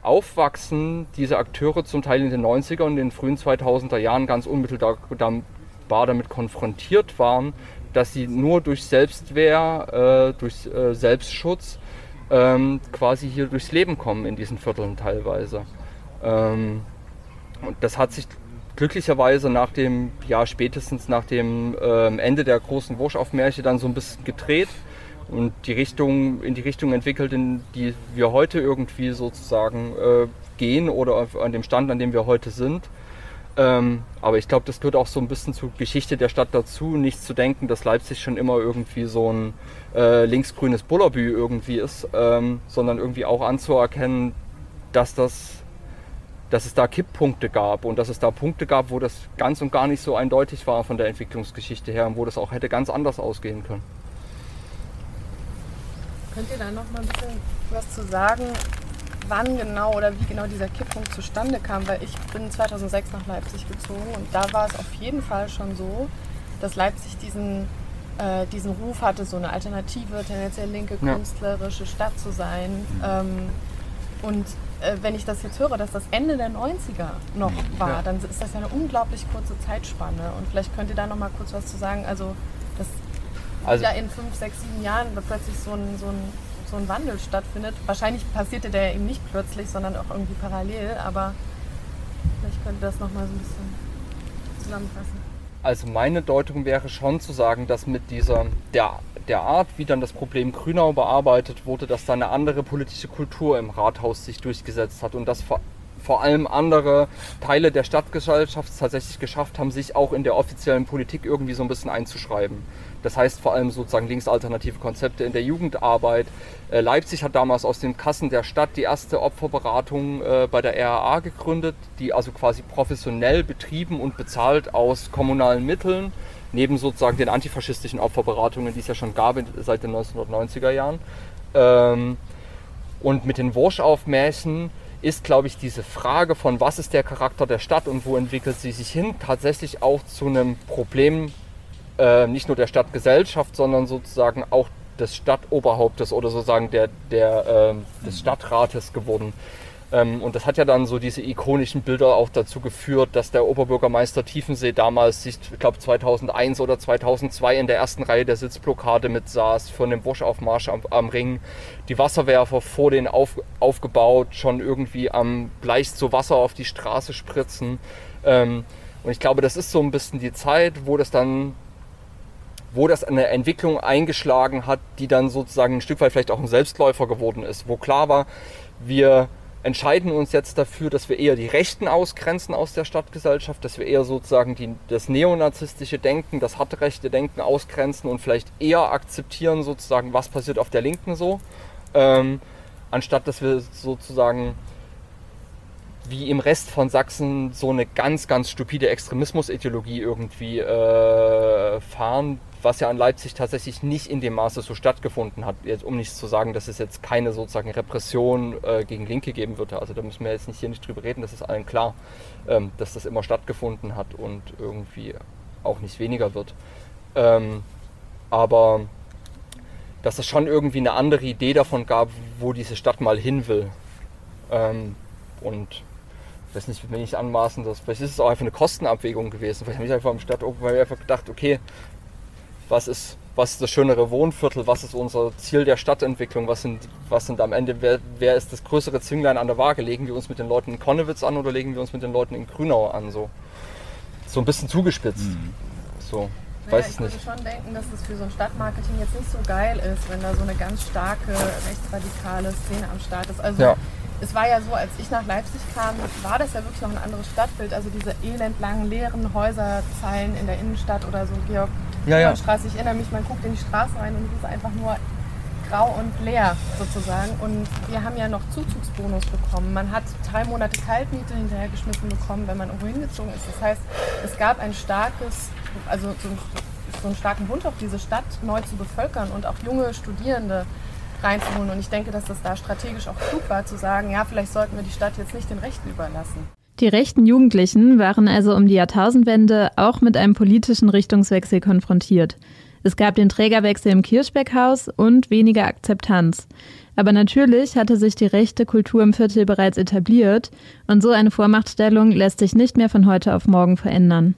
Aufwachsen diese Akteure zum Teil in den 90er und den frühen 2000er Jahren ganz unmittelbar damit konfrontiert waren, dass sie nur durch Selbstwehr, äh, durch äh, Selbstschutz ähm, quasi hier durchs Leben kommen in diesen Vierteln teilweise. Ähm, und das hat sich glücklicherweise nach dem, ja spätestens nach dem äh, Ende der großen Wurschaufmärsche dann so ein bisschen gedreht und die Richtung, in die Richtung entwickelt, in die wir heute irgendwie sozusagen äh, gehen oder an dem Stand, an dem wir heute sind. Ähm, aber ich glaube, das gehört auch so ein bisschen zur Geschichte der Stadt dazu, nicht zu denken, dass Leipzig schon immer irgendwie so ein äh, linksgrünes Bullerbü irgendwie ist, ähm, sondern irgendwie auch anzuerkennen, dass das dass es da Kipppunkte gab und dass es da Punkte gab, wo das ganz und gar nicht so eindeutig war von der Entwicklungsgeschichte her und wo das auch hätte ganz anders ausgehen können. Könnt ihr da noch mal ein bisschen was zu sagen, wann genau oder wie genau dieser Kipppunkt zustande kam? Weil ich bin 2006 nach Leipzig gezogen und da war es auf jeden Fall schon so, dass Leipzig diesen, äh, diesen Ruf hatte, so eine alternative, tendenziell linke, künstlerische Stadt zu sein. Mhm. Ähm, und wenn ich das jetzt höre, dass das Ende der 90er noch war, ja. dann ist das ja eine unglaublich kurze Zeitspanne. Und vielleicht könnt ihr da noch mal kurz was zu sagen. Also, dass also, da in fünf, sechs, sieben Jahren plötzlich so ein, so, ein, so ein Wandel stattfindet. Wahrscheinlich passierte der eben nicht plötzlich, sondern auch irgendwie parallel. Aber vielleicht könnt ihr das noch mal so ein bisschen zusammenfassen. Also meine Deutung wäre schon zu sagen, dass mit dieser der der Art, wie dann das Problem Grünau bearbeitet wurde, dass da eine andere politische Kultur im Rathaus sich durchgesetzt hat und dass vor, vor allem andere Teile der Stadtgesellschaft tatsächlich geschafft haben, sich auch in der offiziellen Politik irgendwie so ein bisschen einzuschreiben. Das heißt vor allem sozusagen linksalternative Konzepte in der Jugendarbeit. Äh, Leipzig hat damals aus den Kassen der Stadt die erste Opferberatung äh, bei der RAA gegründet, die also quasi professionell betrieben und bezahlt aus kommunalen Mitteln neben sozusagen den antifaschistischen Opferberatungen, die es ja schon gab seit den 1990er Jahren. Ähm, und mit den Wurschaufmärchen ist, glaube ich, diese Frage von, was ist der Charakter der Stadt und wo entwickelt sie sich hin, tatsächlich auch zu einem Problem äh, nicht nur der Stadtgesellschaft, sondern sozusagen auch des Stadtoberhauptes oder sozusagen der, der, äh, des Stadtrates geworden. Ähm, und das hat ja dann so diese ikonischen Bilder auch dazu geführt, dass der Oberbürgermeister Tiefensee damals ich glaube 2001 oder 2002 in der ersten Reihe der Sitzblockade mit saß, von dem Wurstaufmarsch am, am Ring, die Wasserwerfer vor den auf, aufgebaut, schon irgendwie am leicht so Wasser auf die Straße spritzen. Ähm, und ich glaube, das ist so ein bisschen die Zeit, wo das dann wo das eine Entwicklung eingeschlagen hat, die dann sozusagen ein Stück weit vielleicht auch ein Selbstläufer geworden ist, wo klar war, wir entscheiden uns jetzt dafür, dass wir eher die Rechten ausgrenzen aus der Stadtgesellschaft, dass wir eher sozusagen die, das neonazistische Denken, das harte rechte Denken ausgrenzen und vielleicht eher akzeptieren sozusagen, was passiert auf der Linken so, ähm, anstatt dass wir sozusagen wie im Rest von Sachsen so eine ganz, ganz stupide Extremismusideologie irgendwie äh, fahren, was ja in Leipzig tatsächlich nicht in dem Maße so stattgefunden hat. Jetzt, um nicht zu sagen, dass es jetzt keine sozusagen Repression äh, gegen Linke geben würde. Also da müssen wir jetzt nicht hier nicht drüber reden, das ist allen klar, ähm, dass das immer stattgefunden hat und irgendwie auch nicht weniger wird. Ähm, aber dass es schon irgendwie eine andere Idee davon gab, wo diese Stadt mal hin will. Ähm, und ich weiß nicht, wenn ich anmaßen, dass vielleicht ist es auch einfach eine Kostenabwägung gewesen. Vielleicht habe ich einfach im Stadt weil ich einfach gedacht, okay, was ist, was ist das schönere Wohnviertel, was ist unser Ziel der Stadtentwicklung, was sind, was sind am Ende, wer, wer ist das größere Zünglein an der Waage? Legen wir uns mit den Leuten in Konnewitz an oder legen wir uns mit den Leuten in Grünau an? So, so ein bisschen zugespitzt. Mhm. So. Naja, weiß ich nicht. würde schon denken, dass es für so ein Stadtmarketing jetzt nicht so geil ist, wenn da so eine ganz starke rechtsradikale Szene am Start ist. Also ja es war ja so, als ich nach Leipzig kam, war das ja wirklich noch ein anderes Stadtbild. Also diese elendlangen, leeren Häuserzeilen in der Innenstadt oder so, Georg ja, ja. Straße. Ich erinnere mich, man guckt in die Straße rein und es ist einfach nur grau und leer sozusagen. Und wir haben ja noch Zuzugsbonus bekommen. Man hat drei Monate Kaltmiete hinterhergeschmissen bekommen, wenn man irgendwo hingezogen ist. Das heißt, es gab ein starkes, also so, einen starken Wunsch auf diese Stadt neu zu bevölkern und auch junge Studierende reinzuholen. Und ich denke, dass das da strategisch auch klug war, zu sagen, ja, vielleicht sollten wir die Stadt jetzt nicht den Rechten überlassen. Die rechten Jugendlichen waren also um die Jahrtausendwende auch mit einem politischen Richtungswechsel konfrontiert. Es gab den Trägerwechsel im Kirschbeckhaus und weniger Akzeptanz. Aber natürlich hatte sich die rechte Kultur im Viertel bereits etabliert und so eine Vormachtstellung lässt sich nicht mehr von heute auf morgen verändern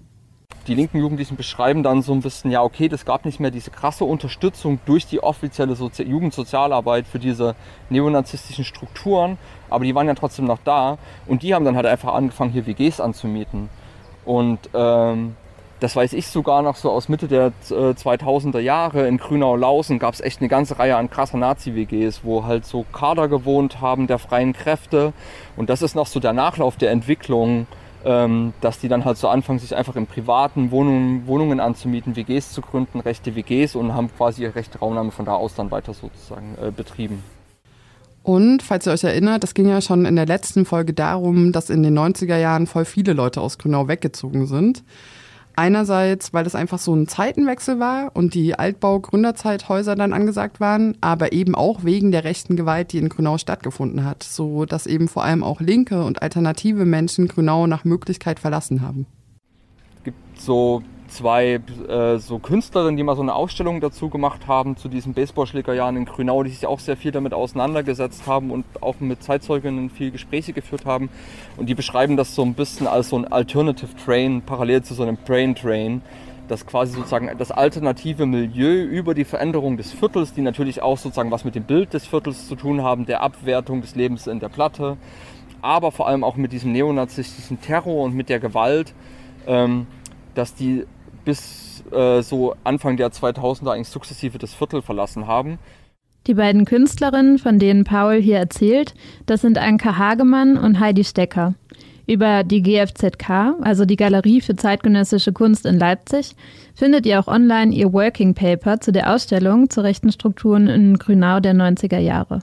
die linken Jugendlichen beschreiben dann so ein bisschen, ja, okay, das gab nicht mehr diese krasse Unterstützung durch die offizielle Sozi Jugendsozialarbeit für diese neonazistischen Strukturen, aber die waren ja trotzdem noch da und die haben dann halt einfach angefangen, hier WGs anzumieten. Und ähm, das weiß ich sogar noch so aus Mitte der äh, 2000er Jahre in Grünau-Lausen gab es echt eine ganze Reihe an krasser Nazi-WGs, wo halt so Kader gewohnt haben der freien Kräfte. Und das ist noch so der Nachlauf der Entwicklung dass die dann halt so anfangen, sich einfach in privaten Wohnungen, Wohnungen anzumieten, WGs zu gründen, rechte WGs und haben quasi ihre rechte Raumnahme von da aus dann weiter sozusagen äh, betrieben. Und falls ihr euch erinnert, das ging ja schon in der letzten Folge darum, dass in den 90er Jahren voll viele Leute aus Grünau weggezogen sind. Einerseits, weil es einfach so ein Zeitenwechsel war und die Altbau-Gründerzeithäuser dann angesagt waren, aber eben auch wegen der rechten Gewalt, die in Grünau stattgefunden hat, so dass eben vor allem auch linke und alternative Menschen Grünau nach Möglichkeit verlassen haben. Es gibt so zwei äh, so Künstlerinnen, die mal so eine Ausstellung dazu gemacht haben, zu diesen Baseballschlägerjahren in Grünau, die sich auch sehr viel damit auseinandergesetzt haben und auch mit Zeitzeuginnen viel Gespräche geführt haben. Und die beschreiben das so ein bisschen als so ein Alternative Train, parallel zu so einem Brain Train, das quasi sozusagen das alternative Milieu über die Veränderung des Viertels, die natürlich auch sozusagen was mit dem Bild des Viertels zu tun haben, der Abwertung des Lebens in der Platte, aber vor allem auch mit diesem neonazistischen Terror und mit der Gewalt, ähm, dass die bis äh, so Anfang der 2000er eigentlich sukzessive das Viertel verlassen haben. Die beiden Künstlerinnen, von denen Paul hier erzählt, das sind Anka Hagemann und Heidi Stecker. Über die GFZK, also die Galerie für zeitgenössische Kunst in Leipzig, findet ihr auch online ihr Working Paper zu der Ausstellung zu rechten Strukturen in Grünau der 90er Jahre.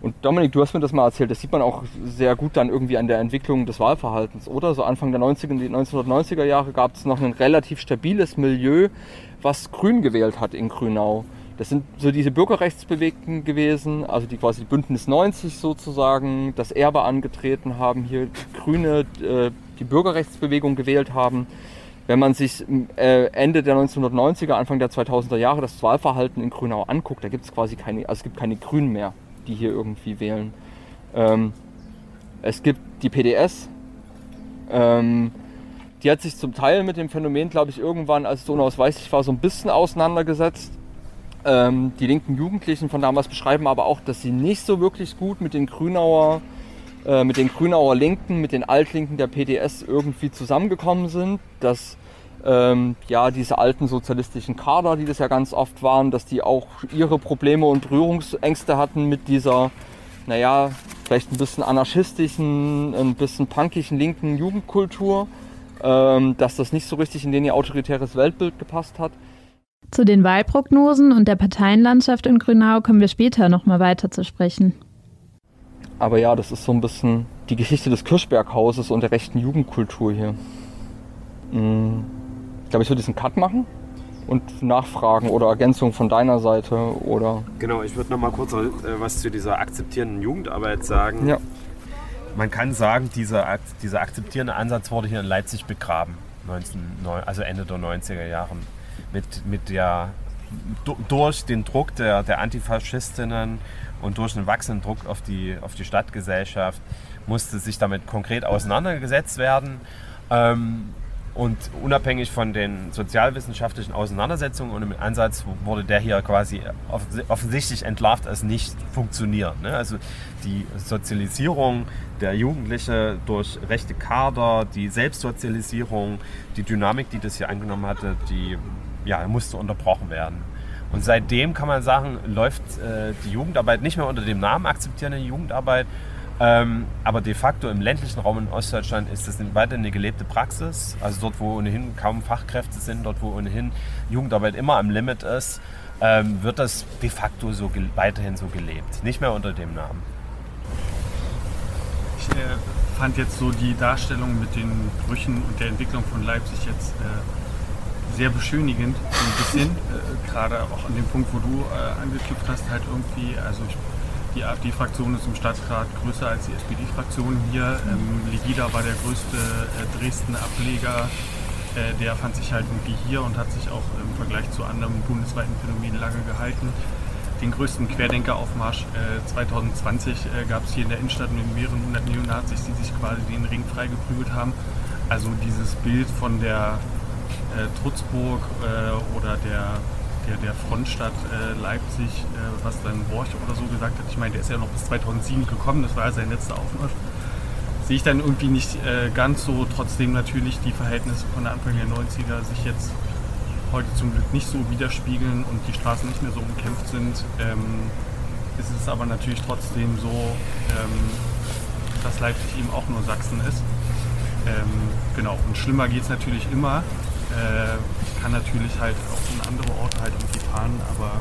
Und Dominik, du hast mir das mal erzählt, das sieht man auch sehr gut dann irgendwie an der Entwicklung des Wahlverhaltens, oder? So Anfang der 90er, 1990er Jahre gab es noch ein relativ stabiles Milieu, was Grün gewählt hat in Grünau. Das sind so diese Bürgerrechtsbewegten gewesen, also die quasi Bündnis 90 sozusagen, das Erbe angetreten haben, hier Grüne äh, die Bürgerrechtsbewegung gewählt haben. Wenn man sich äh, Ende der 1990er, Anfang der 2000er Jahre das Wahlverhalten in Grünau anguckt, da gibt es quasi keine, also es gibt keine Grünen mehr die hier irgendwie wählen. Ähm, Es gibt die PDS. Ähm, die hat sich zum Teil mit dem Phänomen, glaube ich, irgendwann, als es unausweichlich war, so ein bisschen auseinandergesetzt. Ähm, die linken Jugendlichen von damals beschreiben aber auch, dass sie nicht so wirklich gut mit den Grünauer, äh, mit den Grünauer Linken, mit den Altlinken der PDS irgendwie zusammengekommen sind. Dass ähm, ja diese alten sozialistischen Kader, die das ja ganz oft waren, dass die auch ihre Probleme und Berührungsängste hatten mit dieser, naja, vielleicht ein bisschen anarchistischen, ein bisschen punkischen linken Jugendkultur ähm, dass das nicht so richtig in den ihr autoritäres Weltbild gepasst hat. Zu den Wahlprognosen und der Parteienlandschaft in Grünau kommen wir später nochmal weiter zu sprechen. Aber ja, das ist so ein bisschen die Geschichte des Kirchberghauses und der rechten Jugendkultur hier. Hm. Ich glaube, ich würde diesen Cut machen und Nachfragen oder Ergänzungen von deiner Seite oder. Genau, ich würde noch mal kurz äh, was zu dieser akzeptierenden Jugendarbeit sagen. Ja man kann sagen, dieser, dieser akzeptierende Ansatz wurde hier in Leipzig begraben, 19, also Ende der 90er Jahre. Mit, mit der, durch den Druck der, der Antifaschistinnen und durch den wachsenden Druck auf die, auf die Stadtgesellschaft musste sich damit konkret auseinandergesetzt werden. Ähm, und unabhängig von den sozialwissenschaftlichen Auseinandersetzungen und im Ansatz wurde der hier quasi offensichtlich entlarvt als nicht funktioniert. Ne? Also die Sozialisierung der Jugendlichen durch rechte Kader, die Selbstsozialisierung, die Dynamik, die das hier angenommen hatte, die ja, musste unterbrochen werden. Und seitdem kann man sagen, läuft äh, die Jugendarbeit nicht mehr unter dem Namen akzeptierende Jugendarbeit, ähm, aber de facto im ländlichen Raum in Ostdeutschland ist das weiterhin eine gelebte Praxis. Also dort, wo ohnehin kaum Fachkräfte sind, dort, wo ohnehin Jugendarbeit immer am Limit ist, ähm, wird das de facto so weiterhin so gelebt. Nicht mehr unter dem Namen. Ich äh, fand jetzt so die Darstellung mit den Brüchen und der Entwicklung von Leipzig jetzt äh, sehr beschönigend. Ein bisschen, äh, gerade auch an dem Punkt, wo du äh, angeknüpft hast, halt irgendwie, also ich die AfD-Fraktion ist im Stadtrat größer als die SPD-Fraktion hier. Ähm, Legida war der größte äh, Dresden-Ableger. Äh, der fand sich halt irgendwie hier und hat sich auch im Vergleich zu anderen bundesweiten Phänomenen lange gehalten. Den größten Querdenkeraufmarsch äh, 2020 äh, gab es hier in der Innenstadt mit mehreren hundert Neonazis, die sich quasi den Ring freigeprügelt haben. Also dieses Bild von der äh, Trutzburg äh, oder der der, der Frontstadt äh, Leipzig, äh, was dann Borch oder so gesagt hat. Ich meine, der ist ja noch bis 2007 gekommen, das war ja sein letzter Auflauf. Sehe ich dann irgendwie nicht äh, ganz so, trotzdem natürlich die Verhältnisse von der Anfang der 90er sich jetzt heute zum Glück nicht so widerspiegeln und die Straßen nicht mehr so umkämpft sind. Ähm, ist es aber natürlich trotzdem so, ähm, dass Leipzig eben auch nur Sachsen ist. Ähm, genau, und schlimmer geht es natürlich immer. Äh, kann natürlich halt auch in andere Orte halt irgendwie fahren, aber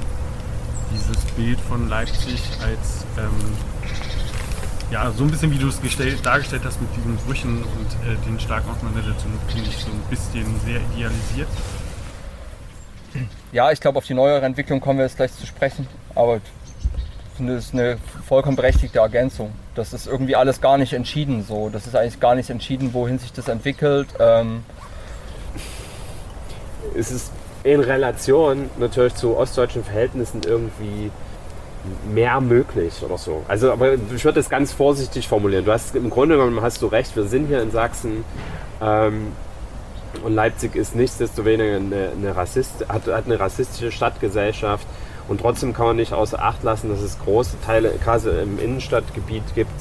dieses Bild von Leipzig als ähm, ja, so ein bisschen wie du es gestellt, dargestellt hast mit diesen Brüchen und äh, den starken Auseinandersetzungen, finde ich so ein bisschen sehr idealisiert. Ja, ich glaube, auf die neuere Entwicklung kommen wir jetzt gleich zu sprechen, aber das ist eine vollkommen berechtigte Ergänzung. Das ist irgendwie alles gar nicht entschieden so. Das ist eigentlich gar nicht entschieden, wohin sich das entwickelt. Ähm, ist es in Relation natürlich zu ostdeutschen Verhältnissen irgendwie mehr möglich oder so. Also, aber ich würde es ganz vorsichtig formulieren. Du hast im Grunde genommen hast du recht. Wir sind hier in Sachsen ähm, und Leipzig ist nichtsdestoweniger eine, eine Rassist, hat, hat eine rassistische Stadtgesellschaft und trotzdem kann man nicht außer Acht lassen, dass es große Teile, gerade im Innenstadtgebiet gibt,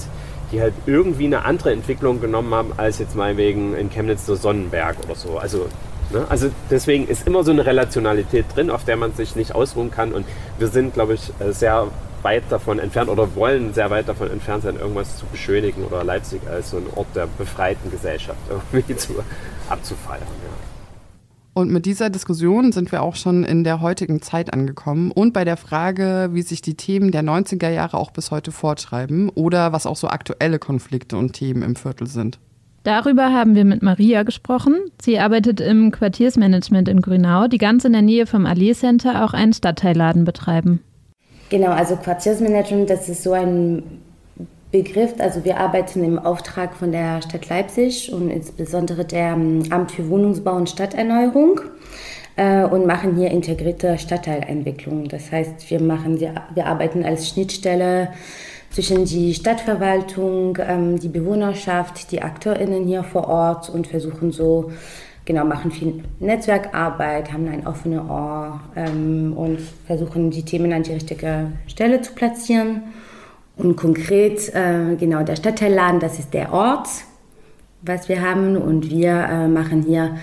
die halt irgendwie eine andere Entwicklung genommen haben als jetzt meinetwegen in Chemnitz der Sonnenberg oder so. Also Ne? Also deswegen ist immer so eine Relationalität drin, auf der man sich nicht ausruhen kann. Und wir sind, glaube ich, äh, sehr weit davon entfernt oder wollen sehr weit davon entfernt sein, irgendwas zu beschönigen oder Leipzig als so ein Ort der befreiten Gesellschaft irgendwie zu, abzufeiern. Ja. Und mit dieser Diskussion sind wir auch schon in der heutigen Zeit angekommen und bei der Frage, wie sich die Themen der 90er Jahre auch bis heute fortschreiben oder was auch so aktuelle Konflikte und Themen im Viertel sind. Darüber haben wir mit Maria gesprochen. Sie arbeitet im Quartiersmanagement in Grünau, die ganz in der Nähe vom Allee Center auch einen Stadtteilladen betreiben. Genau, also Quartiersmanagement, das ist so ein Begriff. Also wir arbeiten im Auftrag von der Stadt Leipzig und insbesondere der ähm, Amt für Wohnungsbau und Stadterneuerung äh, und machen hier integrierte Stadtteilentwicklung. Das heißt, wir, machen, wir arbeiten als Schnittstelle zwischen die Stadtverwaltung, ähm, die Bewohnerschaft, die AkteurInnen hier vor Ort und versuchen so, genau, machen viel Netzwerkarbeit, haben ein offenes Ohr ähm, und versuchen die Themen an die richtige Stelle zu platzieren. Und konkret, äh, genau, der Stadtteilladen, das ist der Ort, was wir haben und wir äh, machen hier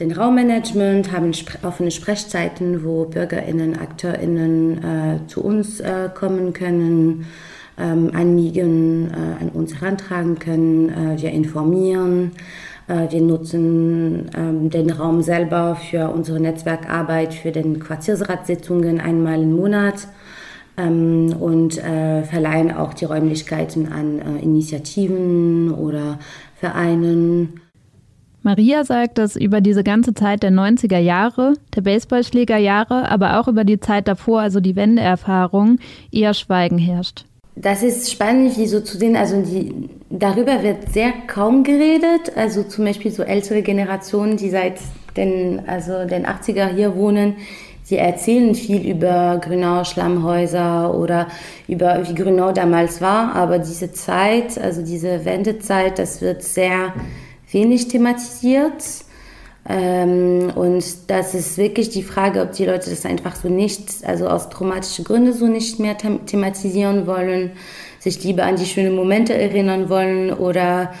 den Raummanagement, haben offene Sprechzeiten, wo BürgerInnen, AkteurInnen äh, zu uns äh, kommen können, Anliegen äh, an uns herantragen können. Äh, wir informieren. Äh, wir nutzen ähm, den Raum selber für unsere Netzwerkarbeit, für den Quartiersratssitzungen einmal im Monat ähm, und äh, verleihen auch die Räumlichkeiten an Initiativen oder Vereinen. Maria sagt, dass über diese ganze Zeit der 90er Jahre, der Baseballschlägerjahre, aber auch über die Zeit davor, also die Wendeerfahrung, eher Schweigen herrscht. Das ist spannend, wie so zu sehen. Also die, darüber wird sehr kaum geredet. Also zum Beispiel so ältere Generationen, die seit den, also den 80er hier wohnen, sie erzählen viel über Grünau Schlammhäuser oder über wie Grünau damals war. Aber diese Zeit, also diese Wendezeit, das wird sehr wenig thematisiert. Ähm, und das ist wirklich die Frage, ob die Leute das einfach so nicht, also aus traumatischen Gründen so nicht mehr thematisieren wollen, sich lieber an die schönen Momente erinnern wollen oder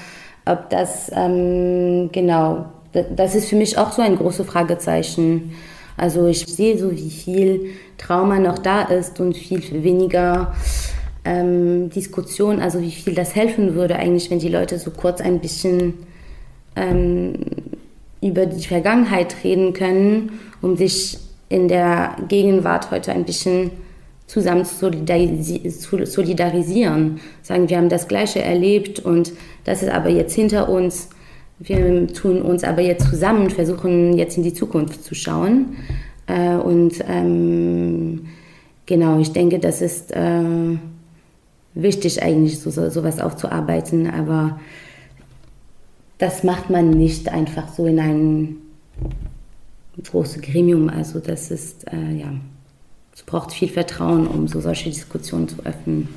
ob das, ähm, genau, das ist für mich auch so ein großes Fragezeichen. Also ich sehe so, wie viel Trauma noch da ist und viel weniger ähm, Diskussion, also wie viel das helfen würde eigentlich, wenn die Leute so kurz ein bisschen ähm, über die Vergangenheit reden können, um sich in der Gegenwart heute ein bisschen zusammen zu solidarisieren. Sagen, wir haben das Gleiche erlebt und das ist aber jetzt hinter uns. Wir tun uns aber jetzt zusammen, versuchen jetzt in die Zukunft zu schauen. Äh, und ähm, genau, ich denke, das ist äh, wichtig eigentlich, so, so, sowas aufzuarbeiten. Aber das macht man nicht einfach so in ein großes Gremium. Also das ist, äh, ja, es braucht viel Vertrauen, um so solche Diskussionen zu öffnen.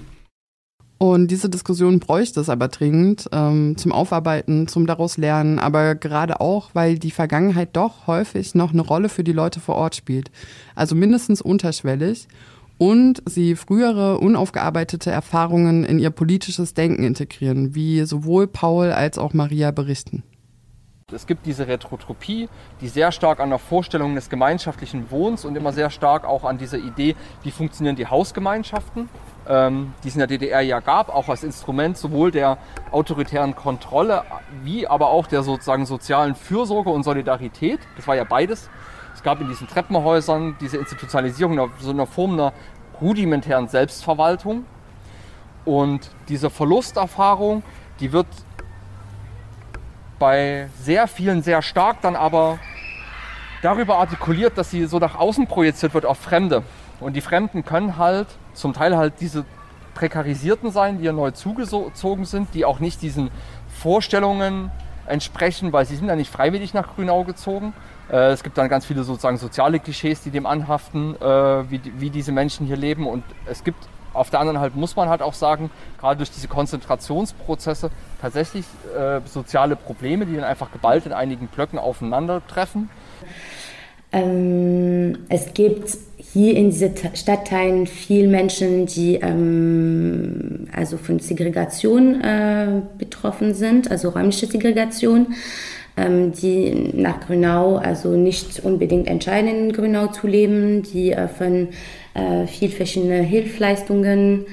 Und diese Diskussion bräuchte es aber dringend ähm, zum Aufarbeiten, zum daraus lernen, aber gerade auch, weil die Vergangenheit doch häufig noch eine Rolle für die Leute vor Ort spielt. Also mindestens unterschwellig und sie frühere unaufgearbeitete Erfahrungen in ihr politisches Denken integrieren, wie sowohl Paul als auch Maria berichten. Es gibt diese Retrotropie, die sehr stark an der Vorstellung des gemeinschaftlichen Wohns und immer sehr stark auch an dieser Idee, wie funktionieren die Hausgemeinschaften, ähm, die es in der DDR ja gab, auch als Instrument sowohl der autoritären Kontrolle wie aber auch der sozusagen sozialen Fürsorge und Solidarität. Das war ja beides es gab in diesen Treppenhäusern diese Institutionalisierung so einer Form einer rudimentären Selbstverwaltung. Und diese Verlusterfahrung, die wird bei sehr vielen sehr stark dann aber darüber artikuliert, dass sie so nach außen projiziert wird auf Fremde. Und die Fremden können halt zum Teil halt diese Prekarisierten sein, die ja neu zugezogen sind, die auch nicht diesen Vorstellungen entsprechen, weil sie sind ja nicht freiwillig nach Grünau gezogen, es gibt dann ganz viele sozusagen soziale Klischees, die dem anhaften, äh, wie, wie diese Menschen hier leben. Und es gibt auf der anderen Seite muss man halt auch sagen, gerade durch diese Konzentrationsprozesse tatsächlich äh, soziale Probleme, die dann einfach geballt in einigen Blöcken aufeinandertreffen. Ähm, es gibt hier in diesen Stadtteilen viele Menschen, die ähm, also von Segregation äh, betroffen sind, also räumliche Segregation. Ähm, die nach Grünau also nicht unbedingt entscheiden, in Grünau zu leben, die äh, von äh, viel verschiedene Hilfsleistungen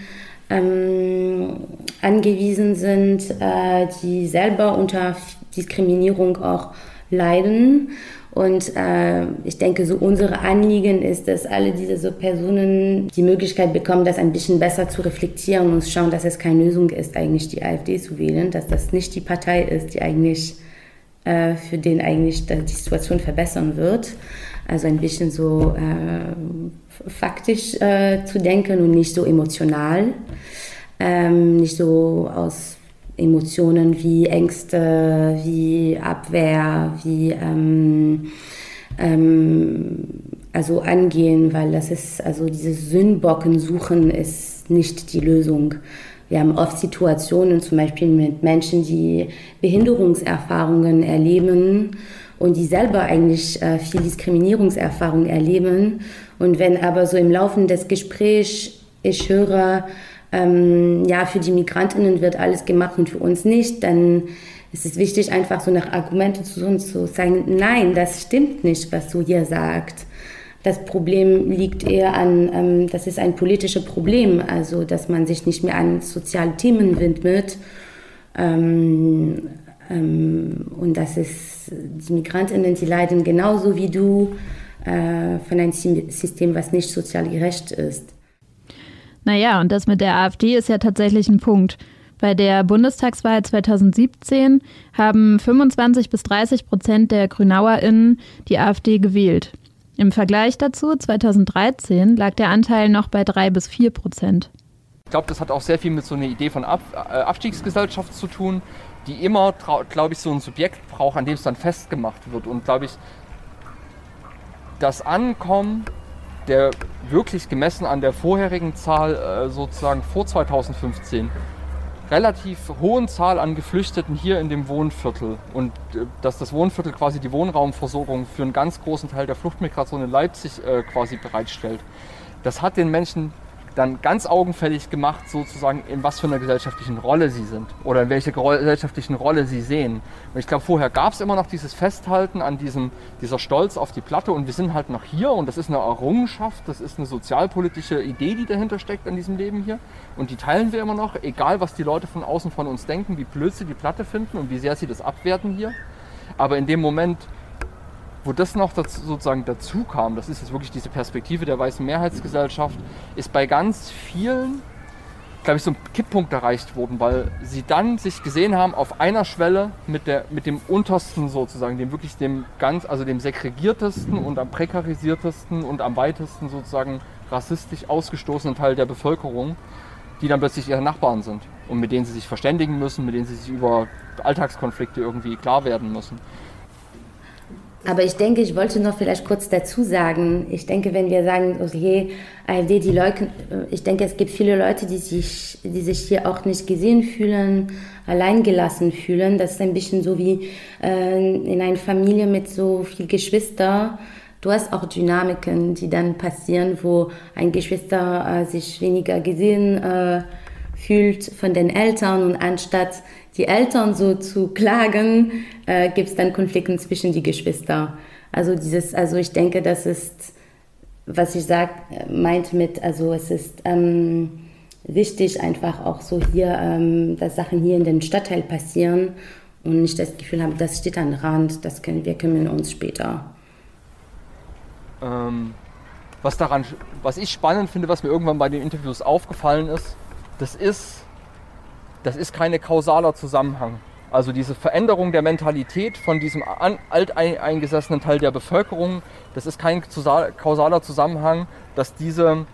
ähm, angewiesen sind, äh, die selber unter Diskriminierung auch leiden. Und äh, ich denke, so unsere Anliegen ist, dass alle diese so Personen die Möglichkeit bekommen, das ein bisschen besser zu reflektieren und zu schauen, dass es keine Lösung ist, eigentlich die AfD zu wählen, dass das nicht die Partei ist, die eigentlich äh, für den eigentlich die Situation verbessern wird. Also ein bisschen so äh, faktisch äh, zu denken und nicht so emotional, ähm, nicht so aus Emotionen wie Ängste, wie Abwehr, wie ähm, ähm, also angehen, weil das ist also dieses Sündbocken suchen ist nicht die Lösung, wir haben oft Situationen, zum Beispiel mit Menschen, die Behinderungserfahrungen erleben und die selber eigentlich äh, viel Diskriminierungserfahrung erleben. Und wenn aber so im Laufe des Gesprächs ich höre, ähm, ja, für die Migrantinnen wird alles gemacht und für uns nicht, dann ist es wichtig, einfach so nach Argumenten zu uns zu sagen, nein, das stimmt nicht, was du hier sagst. Das Problem liegt eher an, ähm, das ist ein politisches Problem, also dass man sich nicht mehr an soziale Themen widmet. Ähm, ähm, und das ist, die Migrantinnen, die leiden genauso wie du äh, von einem System, was nicht sozial gerecht ist. Naja, und das mit der AfD ist ja tatsächlich ein Punkt. Bei der Bundestagswahl 2017 haben 25 bis 30 Prozent der GrünauerInnen die AfD gewählt. Im Vergleich dazu, 2013 lag der Anteil noch bei 3 bis 4 Prozent. Ich glaube, das hat auch sehr viel mit so einer Idee von Ab äh, Abstiegsgesellschaft zu tun, die immer, glaube ich, so ein Subjekt braucht, an dem es dann festgemacht wird. Und glaube ich, das Ankommen der wirklich gemessen an der vorherigen Zahl äh, sozusagen vor 2015 relativ hohen Zahl an Geflüchteten hier in dem Wohnviertel und äh, dass das Wohnviertel quasi die Wohnraumversorgung für einen ganz großen Teil der Fluchtmigration in Leipzig äh, quasi bereitstellt. Das hat den Menschen dann ganz augenfällig gemacht, sozusagen, in was für einer gesellschaftlichen Rolle sie sind oder in welche gesellschaftlichen Rolle sie sehen. Und ich glaube, vorher gab es immer noch dieses Festhalten an diesem, dieser Stolz auf die Platte und wir sind halt noch hier und das ist eine Errungenschaft, das ist eine sozialpolitische Idee, die dahinter steckt an diesem Leben hier und die teilen wir immer noch, egal was die Leute von außen von uns denken, wie blöd sie die Platte finden und wie sehr sie das abwerten hier. Aber in dem Moment, wo das noch dazu, sozusagen dazu kam, das ist jetzt wirklich diese Perspektive der weißen Mehrheitsgesellschaft, ist bei ganz vielen, glaube ich, so ein Kipppunkt erreicht worden, weil sie dann sich gesehen haben auf einer Schwelle mit, der, mit dem untersten sozusagen, dem wirklich dem ganz, also dem segregiertesten und am prekarisiertesten und am weitesten sozusagen rassistisch ausgestoßenen Teil der Bevölkerung, die dann plötzlich ihre Nachbarn sind und mit denen sie sich verständigen müssen, mit denen sie sich über Alltagskonflikte irgendwie klar werden müssen. Aber ich denke, ich wollte noch vielleicht kurz dazu sagen, ich denke, wenn wir sagen, okay, AfD, die Leute, ich denke, es gibt viele Leute, die sich, die sich hier auch nicht gesehen fühlen, alleingelassen fühlen. Das ist ein bisschen so wie äh, in einer Familie mit so viel Geschwister. Du hast auch Dynamiken, die dann passieren, wo ein Geschwister äh, sich weniger gesehen äh, fühlt von den Eltern und anstatt die Eltern so zu klagen, äh, gibt es dann Konflikte zwischen die Geschwister. Also dieses, also ich denke, das ist, was ich sag, meint mit, also es ist ähm, wichtig einfach auch so hier, ähm, dass Sachen hier in den Stadtteil passieren und nicht das Gefühl haben, das steht am Rand, das können wir kümmern uns später. Ähm, was daran, was ich spannend finde, was mir irgendwann bei den Interviews aufgefallen ist, das ist, das ist keine kausaler Zusammenhang. Also diese Veränderung der Mentalität von diesem alteingesessenen Teil der Bevölkerung, das ist kein kausaler Zusammenhang, dass diese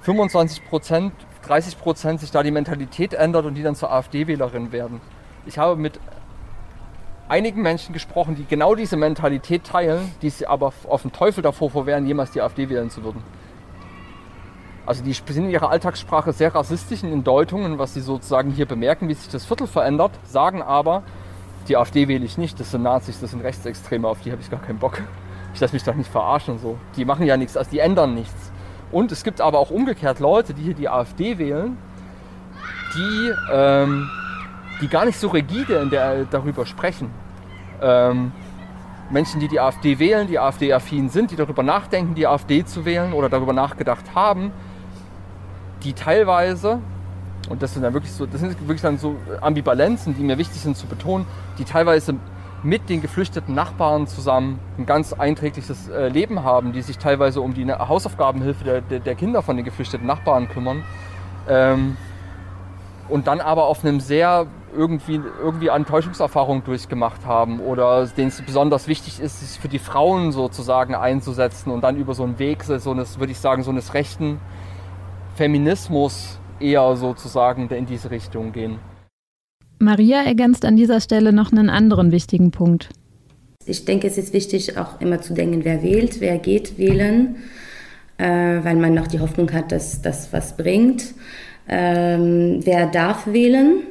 25 Prozent, 30 Prozent sich da die Mentalität ändert und die dann zur AfD-Wählerin werden. Ich habe mit einigen Menschen gesprochen, die genau diese Mentalität teilen, die sie aber auf den Teufel davor vorwehren, jemals die AfD wählen zu würden. Also die sind in ihrer Alltagssprache sehr rassistisch in Deutungen, was sie sozusagen hier bemerken, wie sich das Viertel verändert, sagen aber, die AfD wähle ich nicht, das sind Nazis, das sind Rechtsextreme, auf die habe ich gar keinen Bock. Ich lasse mich doch nicht verarschen so. Die machen ja nichts, also die ändern nichts. Und es gibt aber auch umgekehrt Leute, die hier die AfD wählen, die, ähm, die gar nicht so rigide in der, darüber sprechen. Ähm, Menschen, die die AfD wählen, die AfD-affin sind, die darüber nachdenken, die AfD zu wählen oder darüber nachgedacht haben, die teilweise, und das sind dann wirklich so, das sind wirklich dann so Ambivalenzen, die mir wichtig sind zu betonen, die teilweise mit den geflüchteten Nachbarn zusammen ein ganz einträgliches äh, Leben haben, die sich teilweise um die Hausaufgabenhilfe der, der, der Kinder von den geflüchteten Nachbarn kümmern. Ähm, und dann aber auf einem sehr irgendwie, irgendwie Enttäuschungserfahrung durchgemacht haben oder denen es besonders wichtig ist, sich für die Frauen sozusagen einzusetzen und dann über so einen Weg, so eines, würde ich sagen, so eines rechten Feminismus eher sozusagen in diese Richtung gehen. Maria ergänzt an dieser Stelle noch einen anderen wichtigen Punkt. Ich denke, es ist wichtig, auch immer zu denken, wer wählt, wer geht wählen, äh, weil man noch die Hoffnung hat, dass das was bringt. ähm, wer darf wählen.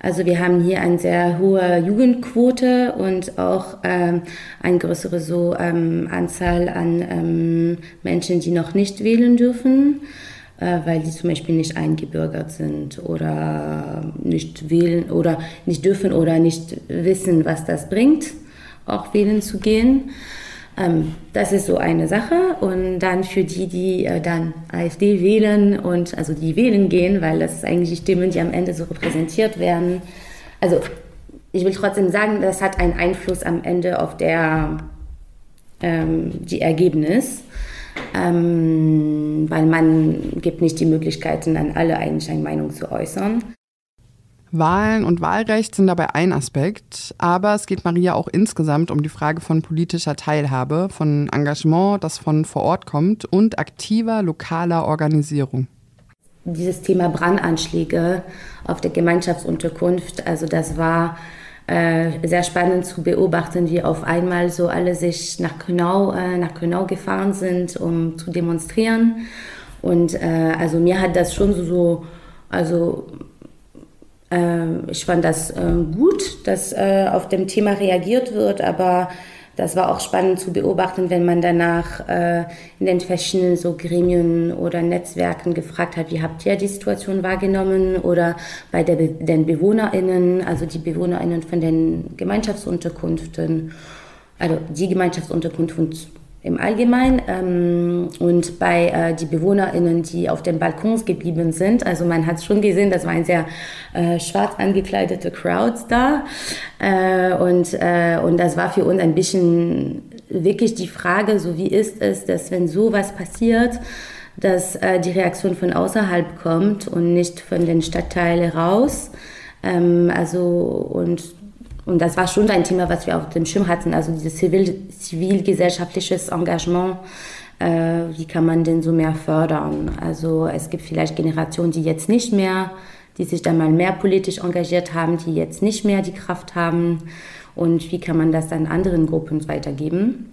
Also wir haben hier eine sehr hohe Jugendquote und auch ähm, eine größere so, ähm, Anzahl an ähm, Menschen, die noch nicht wählen dürfen, weil die zum Beispiel nicht eingebürgert sind oder nicht wählen oder nicht dürfen oder nicht wissen, was das bringt, auch wählen zu gehen. Ähm, das ist so eine Sache. Und dann für die, die äh, dann AfD wählen und also die wählen gehen, weil das ist eigentlich die Stimmen, die am Ende so repräsentiert werden. Also ich will trotzdem sagen, das hat einen Einfluss am Ende auf der ähm, die Ergebnis. Ähm, weil man gibt nicht die Möglichkeiten, an alle eigentlich eine Meinung zu äußern. Wahlen und Wahlrecht sind dabei ein Aspekt, aber es geht Maria auch insgesamt um die Frage von politischer Teilhabe, von Engagement, das von vor Ort kommt und aktiver lokaler Organisierung. Dieses Thema Brandanschläge auf der Gemeinschaftsunterkunft, also das war äh, sehr spannend zu beobachten, wie auf einmal so alle sich nach Grünau, äh, nach Grünau gefahren sind, um zu demonstrieren. Und äh, also mir hat das schon so, so also ähm, ich fand das äh, gut, dass äh, auf dem Thema reagiert wird, aber das war auch spannend zu beobachten, wenn man danach äh, in den verschiedenen so Gremien oder Netzwerken gefragt hat, wie habt ihr die Situation wahrgenommen oder bei der, den BewohnerInnen, also die BewohnerInnen von den Gemeinschaftsunterkünften, also die Gemeinschaftsunterkunft im Allgemeinen ähm, und bei äh, die BewohnerInnen, die auf den Balkons geblieben sind. Also man hat schon gesehen, das war ein sehr äh, schwarz angekleidete Crowd da äh, und, äh, und das war für uns ein bisschen wirklich die Frage, so wie ist es, dass wenn sowas passiert, dass äh, die Reaktion von außerhalb kommt und nicht von den Stadtteilen raus. Ähm, also und und das war schon ein Thema, was wir auf dem Schirm hatten, also dieses zivil, zivilgesellschaftliches Engagement. Äh, wie kann man denn so mehr fördern? Also es gibt vielleicht Generationen, die jetzt nicht mehr, die sich dann mal mehr politisch engagiert haben, die jetzt nicht mehr die Kraft haben. Und wie kann man das dann anderen Gruppen weitergeben?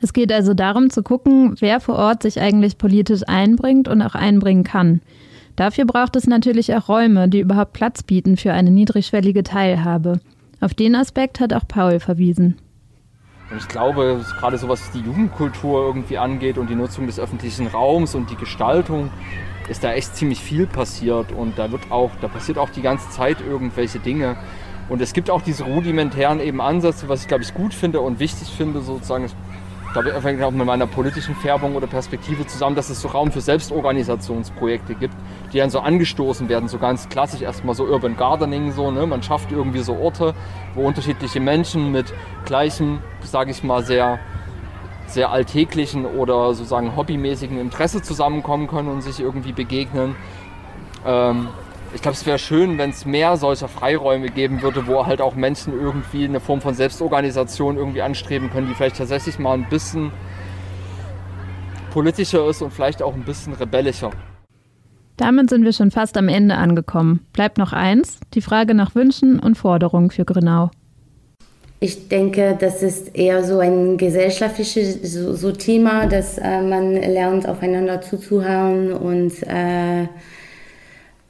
Es geht also darum zu gucken, wer vor Ort sich eigentlich politisch einbringt und auch einbringen kann. Dafür braucht es natürlich auch Räume, die überhaupt Platz bieten für eine niedrigschwellige Teilhabe. Auf den Aspekt hat auch Paul verwiesen. Ich glaube, gerade so was die Jugendkultur irgendwie angeht und die Nutzung des öffentlichen Raums und die Gestaltung, ist da echt ziemlich viel passiert und da wird auch, da passiert auch die ganze Zeit irgendwelche Dinge. Und es gibt auch diese rudimentären eben Ansätze, was ich glaube ich gut finde und wichtig finde, sozusagen, glaube ich, hängt auch mit meiner politischen Färbung oder Perspektive zusammen, dass es so Raum für Selbstorganisationsprojekte gibt, die dann so angestoßen werden, so ganz klassisch erstmal so Urban Gardening, so, ne? man schafft irgendwie so Orte, wo unterschiedliche Menschen mit gleichem, sage ich mal, sehr, sehr alltäglichen oder sozusagen hobbymäßigen Interesse zusammenkommen können und sich irgendwie begegnen. Ähm, ich glaube, es wäre schön, wenn es mehr solcher Freiräume geben würde, wo halt auch Menschen irgendwie eine Form von Selbstorganisation irgendwie anstreben können, die vielleicht tatsächlich mal ein bisschen politischer ist und vielleicht auch ein bisschen rebellischer. Damit sind wir schon fast am Ende angekommen. Bleibt noch eins, die Frage nach Wünschen und Forderungen für Grünau. Ich denke, das ist eher so ein gesellschaftliches so, so Thema, dass äh, man lernt, aufeinander zuzuhören und äh,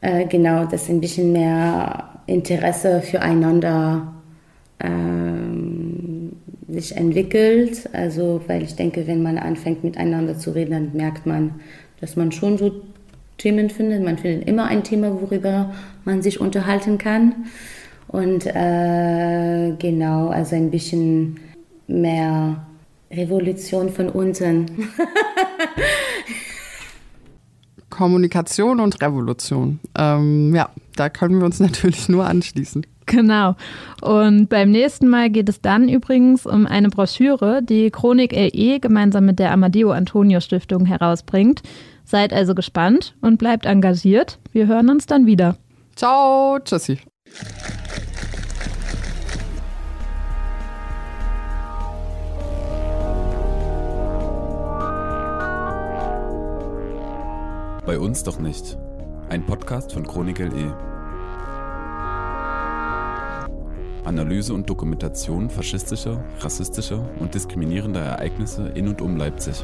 äh, genau, dass ein bisschen mehr Interesse füreinander ähm, sich entwickelt. Also, weil ich denke, wenn man anfängt miteinander zu reden, dann merkt man, dass man schon so Themen findet. Man findet immer ein Thema, worüber man sich unterhalten kann. Und äh, genau, also ein bisschen mehr Revolution von unten. Kommunikation und Revolution. Ähm, ja, da können wir uns natürlich nur anschließen. Genau. Und beim nächsten Mal geht es dann übrigens um eine Broschüre, die Chronik LE gemeinsam mit der Amadeo Antonio Stiftung herausbringt. Seid also gespannt und bleibt engagiert. Wir hören uns dann wieder. Ciao, tschüssi. Bei uns doch nicht. Ein Podcast von Chronikel E. Analyse und Dokumentation faschistischer, rassistischer und diskriminierender Ereignisse in und um Leipzig.